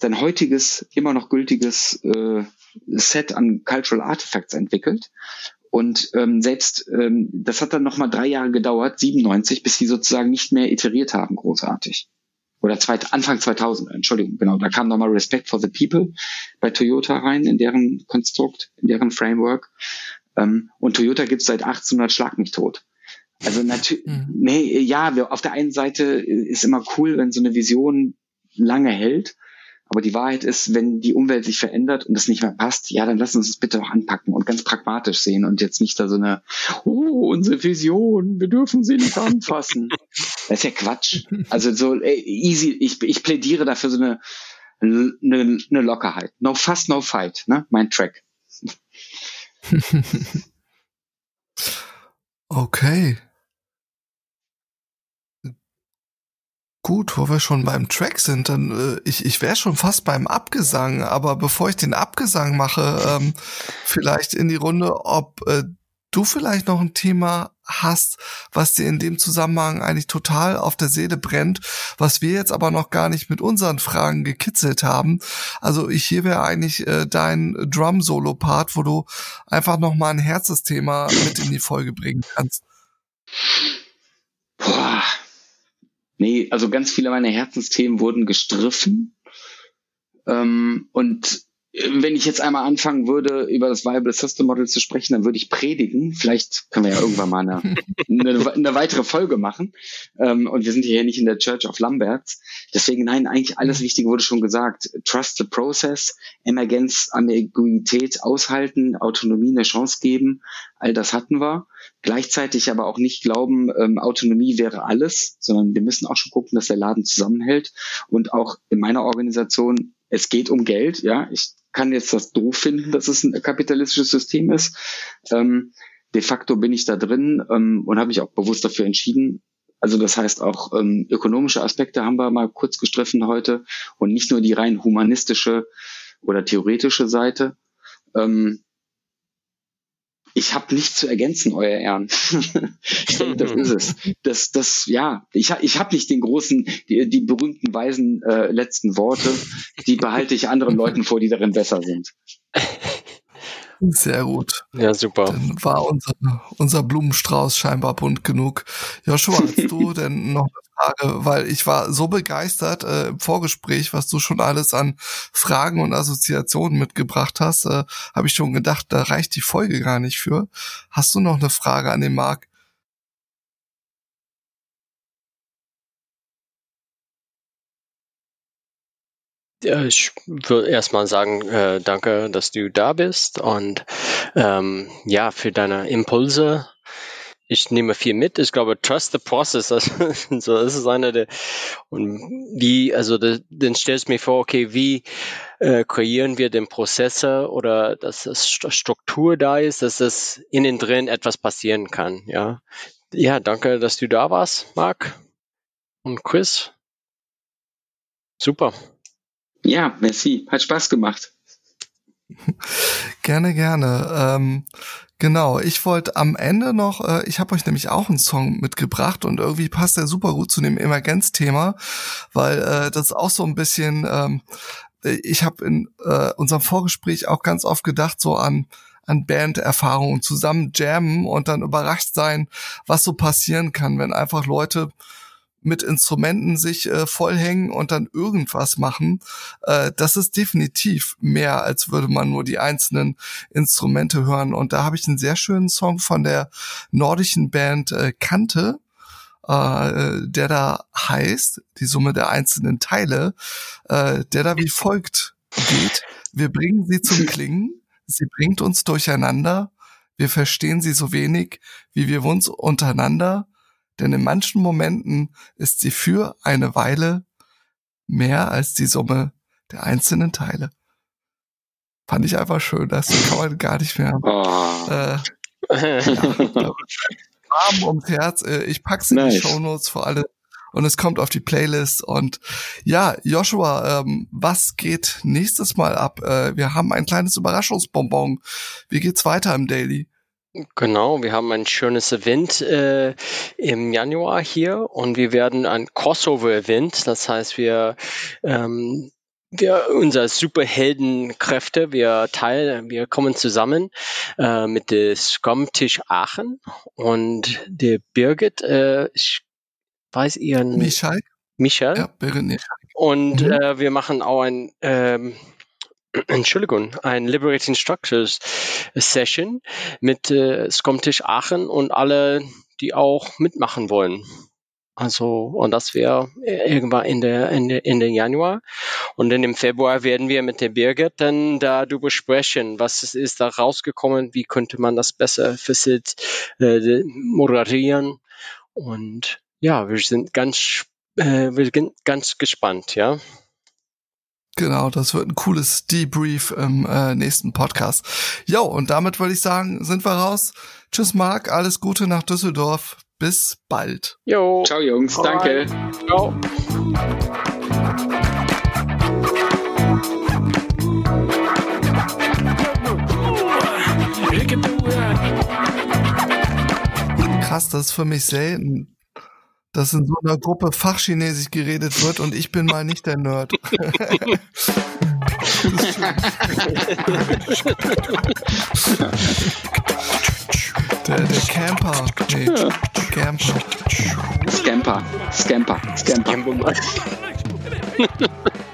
sein heutiges, immer noch gültiges äh, Set an Cultural Artifacts entwickelt. Und ähm, selbst, ähm, das hat dann nochmal drei Jahre gedauert, 97, bis sie sozusagen nicht mehr iteriert haben, großartig oder zweit, Anfang 2000, Entschuldigung, genau, da kam nochmal Respect for the People bei Toyota rein, in deren Konstrukt, in deren Framework. Ähm, und Toyota gibt's seit 1800 Schlag mich tot. Also natürlich, mhm. nee, ja, wir, auf der einen Seite ist immer cool, wenn so eine Vision lange hält. Aber die Wahrheit ist, wenn die Umwelt sich verändert und es nicht mehr passt, ja, dann lass uns es bitte auch anpacken und ganz pragmatisch sehen und jetzt nicht da so eine, oh, unsere Vision, wir dürfen sie nicht anfassen. das ist ja Quatsch. Also so ey, easy, ich, ich plädiere dafür so eine, eine, eine Lockerheit. No fuss, no fight, ne? Mein Track. okay. Gut, wo wir schon beim Track sind, dann äh, ich, ich wäre schon fast beim Abgesang, aber bevor ich den Abgesang mache, ähm, vielleicht in die Runde, ob äh, du vielleicht noch ein Thema hast, was dir in dem Zusammenhang eigentlich total auf der Seele brennt, was wir jetzt aber noch gar nicht mit unseren Fragen gekitzelt haben. Also ich hier wäre eigentlich äh, dein Drum-Solo-Part, wo du einfach noch mal ein Herzensthema mit in die Folge bringen kannst. Boah, Nee, also ganz viele meiner Herzensthemen wurden gestriffen. Ähm, und wenn ich jetzt einmal anfangen würde, über das Viable System Model zu sprechen, dann würde ich predigen. Vielleicht können wir ja irgendwann mal eine, eine, eine weitere Folge machen. Ähm, und wir sind hier nicht in der Church of Lamberts. Deswegen, nein, eigentlich alles Wichtige wurde schon gesagt. Trust the process, Emergenz, Ambiguität aushalten, Autonomie eine Chance geben. All das hatten wir. Gleichzeitig aber auch nicht glauben, ähm, Autonomie wäre alles, sondern wir müssen auch schon gucken, dass der Laden zusammenhält. Und auch in meiner Organisation, es geht um Geld. Ja, ich kann jetzt das doof finden, dass es ein kapitalistisches System ist. Ähm, de facto bin ich da drin ähm, und habe mich auch bewusst dafür entschieden. Also das heißt auch ähm, ökonomische Aspekte haben wir mal kurz gestriffen heute und nicht nur die rein humanistische oder theoretische Seite. Ähm, ich habe nichts zu ergänzen, euer Ehren. ich denke, das ist es. Das, das, ja, ich, ich habe nicht den großen, die, die berühmten weisen äh, letzten Worte. Die behalte ich anderen Leuten vor, die darin besser sind. Sehr gut. Ja, super. Dann war unser, unser Blumenstrauß scheinbar bunt genug. Joshua, hast du denn noch Frage, weil ich war so begeistert äh, im Vorgespräch, was du schon alles an Fragen und Assoziationen mitgebracht hast, äh, habe ich schon gedacht, da reicht die Folge gar nicht für. Hast du noch eine Frage an den Marc? Ich würde erstmal sagen, äh, danke, dass du da bist und ähm, ja, für deine Impulse ich nehme viel mit. Ich glaube, trust the process. Also, so, das ist einer der, und wie, also, da, dann stellst du mir vor, okay, wie äh, kreieren wir den Prozesse oder dass das Struktur da ist, dass das innen drin etwas passieren kann, ja. Ja, danke, dass du da warst, Marc und Chris. Super. Ja, merci. Hat Spaß gemacht. Gerne, gerne. Ähm, Genau, ich wollte am Ende noch, äh, ich habe euch nämlich auch einen Song mitgebracht und irgendwie passt der super gut zu dem Emergenzthema, weil äh, das ist auch so ein bisschen, ähm, ich habe in äh, unserem Vorgespräch auch ganz oft gedacht so an an Banderfahrungen zusammen jammen und dann überrascht sein, was so passieren kann, wenn einfach Leute mit Instrumenten sich äh, vollhängen und dann irgendwas machen, äh, das ist definitiv mehr, als würde man nur die einzelnen Instrumente hören. Und da habe ich einen sehr schönen Song von der nordischen Band äh, Kante, äh, der da heißt, die Summe der einzelnen Teile, äh, der da wie folgt geht. Wir bringen sie zum Klingen, sie bringt uns durcheinander, wir verstehen sie so wenig, wie wir uns untereinander denn in manchen Momenten ist sie für eine Weile mehr als die Summe der einzelnen Teile. Fand ich einfach schön, das kann man gar nicht mehr. Oh. Äh, ja, warm ums Herz. Äh, ich pack's in nice. die Shownotes vor allem und es kommt auf die Playlist. Und ja, Joshua, ähm, was geht nächstes Mal ab? Äh, wir haben ein kleines Überraschungsbonbon. Wie geht's weiter im Daily? Genau, wir haben ein schönes Event äh, im Januar hier und wir werden ein Crossover-Event, das heißt, wir ähm, wir unser Superheldenkräfte, wir teilen, wir kommen zusammen äh, mit der Scrum-Tisch Aachen und der Birgit, äh, ich weiß ihren Michael. Michael. Ja, Birgit Und mhm. äh, wir machen auch ein ähm, Entschuldigung, ein Liberating Structures Session mit äh, Scomtisch Aachen und alle, die auch mitmachen wollen. Also, und das wäre irgendwann in der, in der, in den Januar. Und dann im Februar werden wir mit der Birgit dann darüber sprechen, was ist da rausgekommen, wie könnte man das besser facil äh, moderieren. Und ja, wir sind ganz, äh, wir sind ganz gespannt, ja. Genau, das wird ein cooles Debrief im äh, nächsten Podcast. Jo, und damit würde ich sagen, sind wir raus. Tschüss, Marc, alles Gute nach Düsseldorf. Bis bald. Jo. Ciao, Jungs. Danke. Ciao. Krass, das ist für mich selten, dass in so einer Gruppe Fachchinesisch geredet wird und ich bin mal nicht der Nerd. der, der Camper. Nee, Camper. Scamper. Scamper. Scamper. Scamper.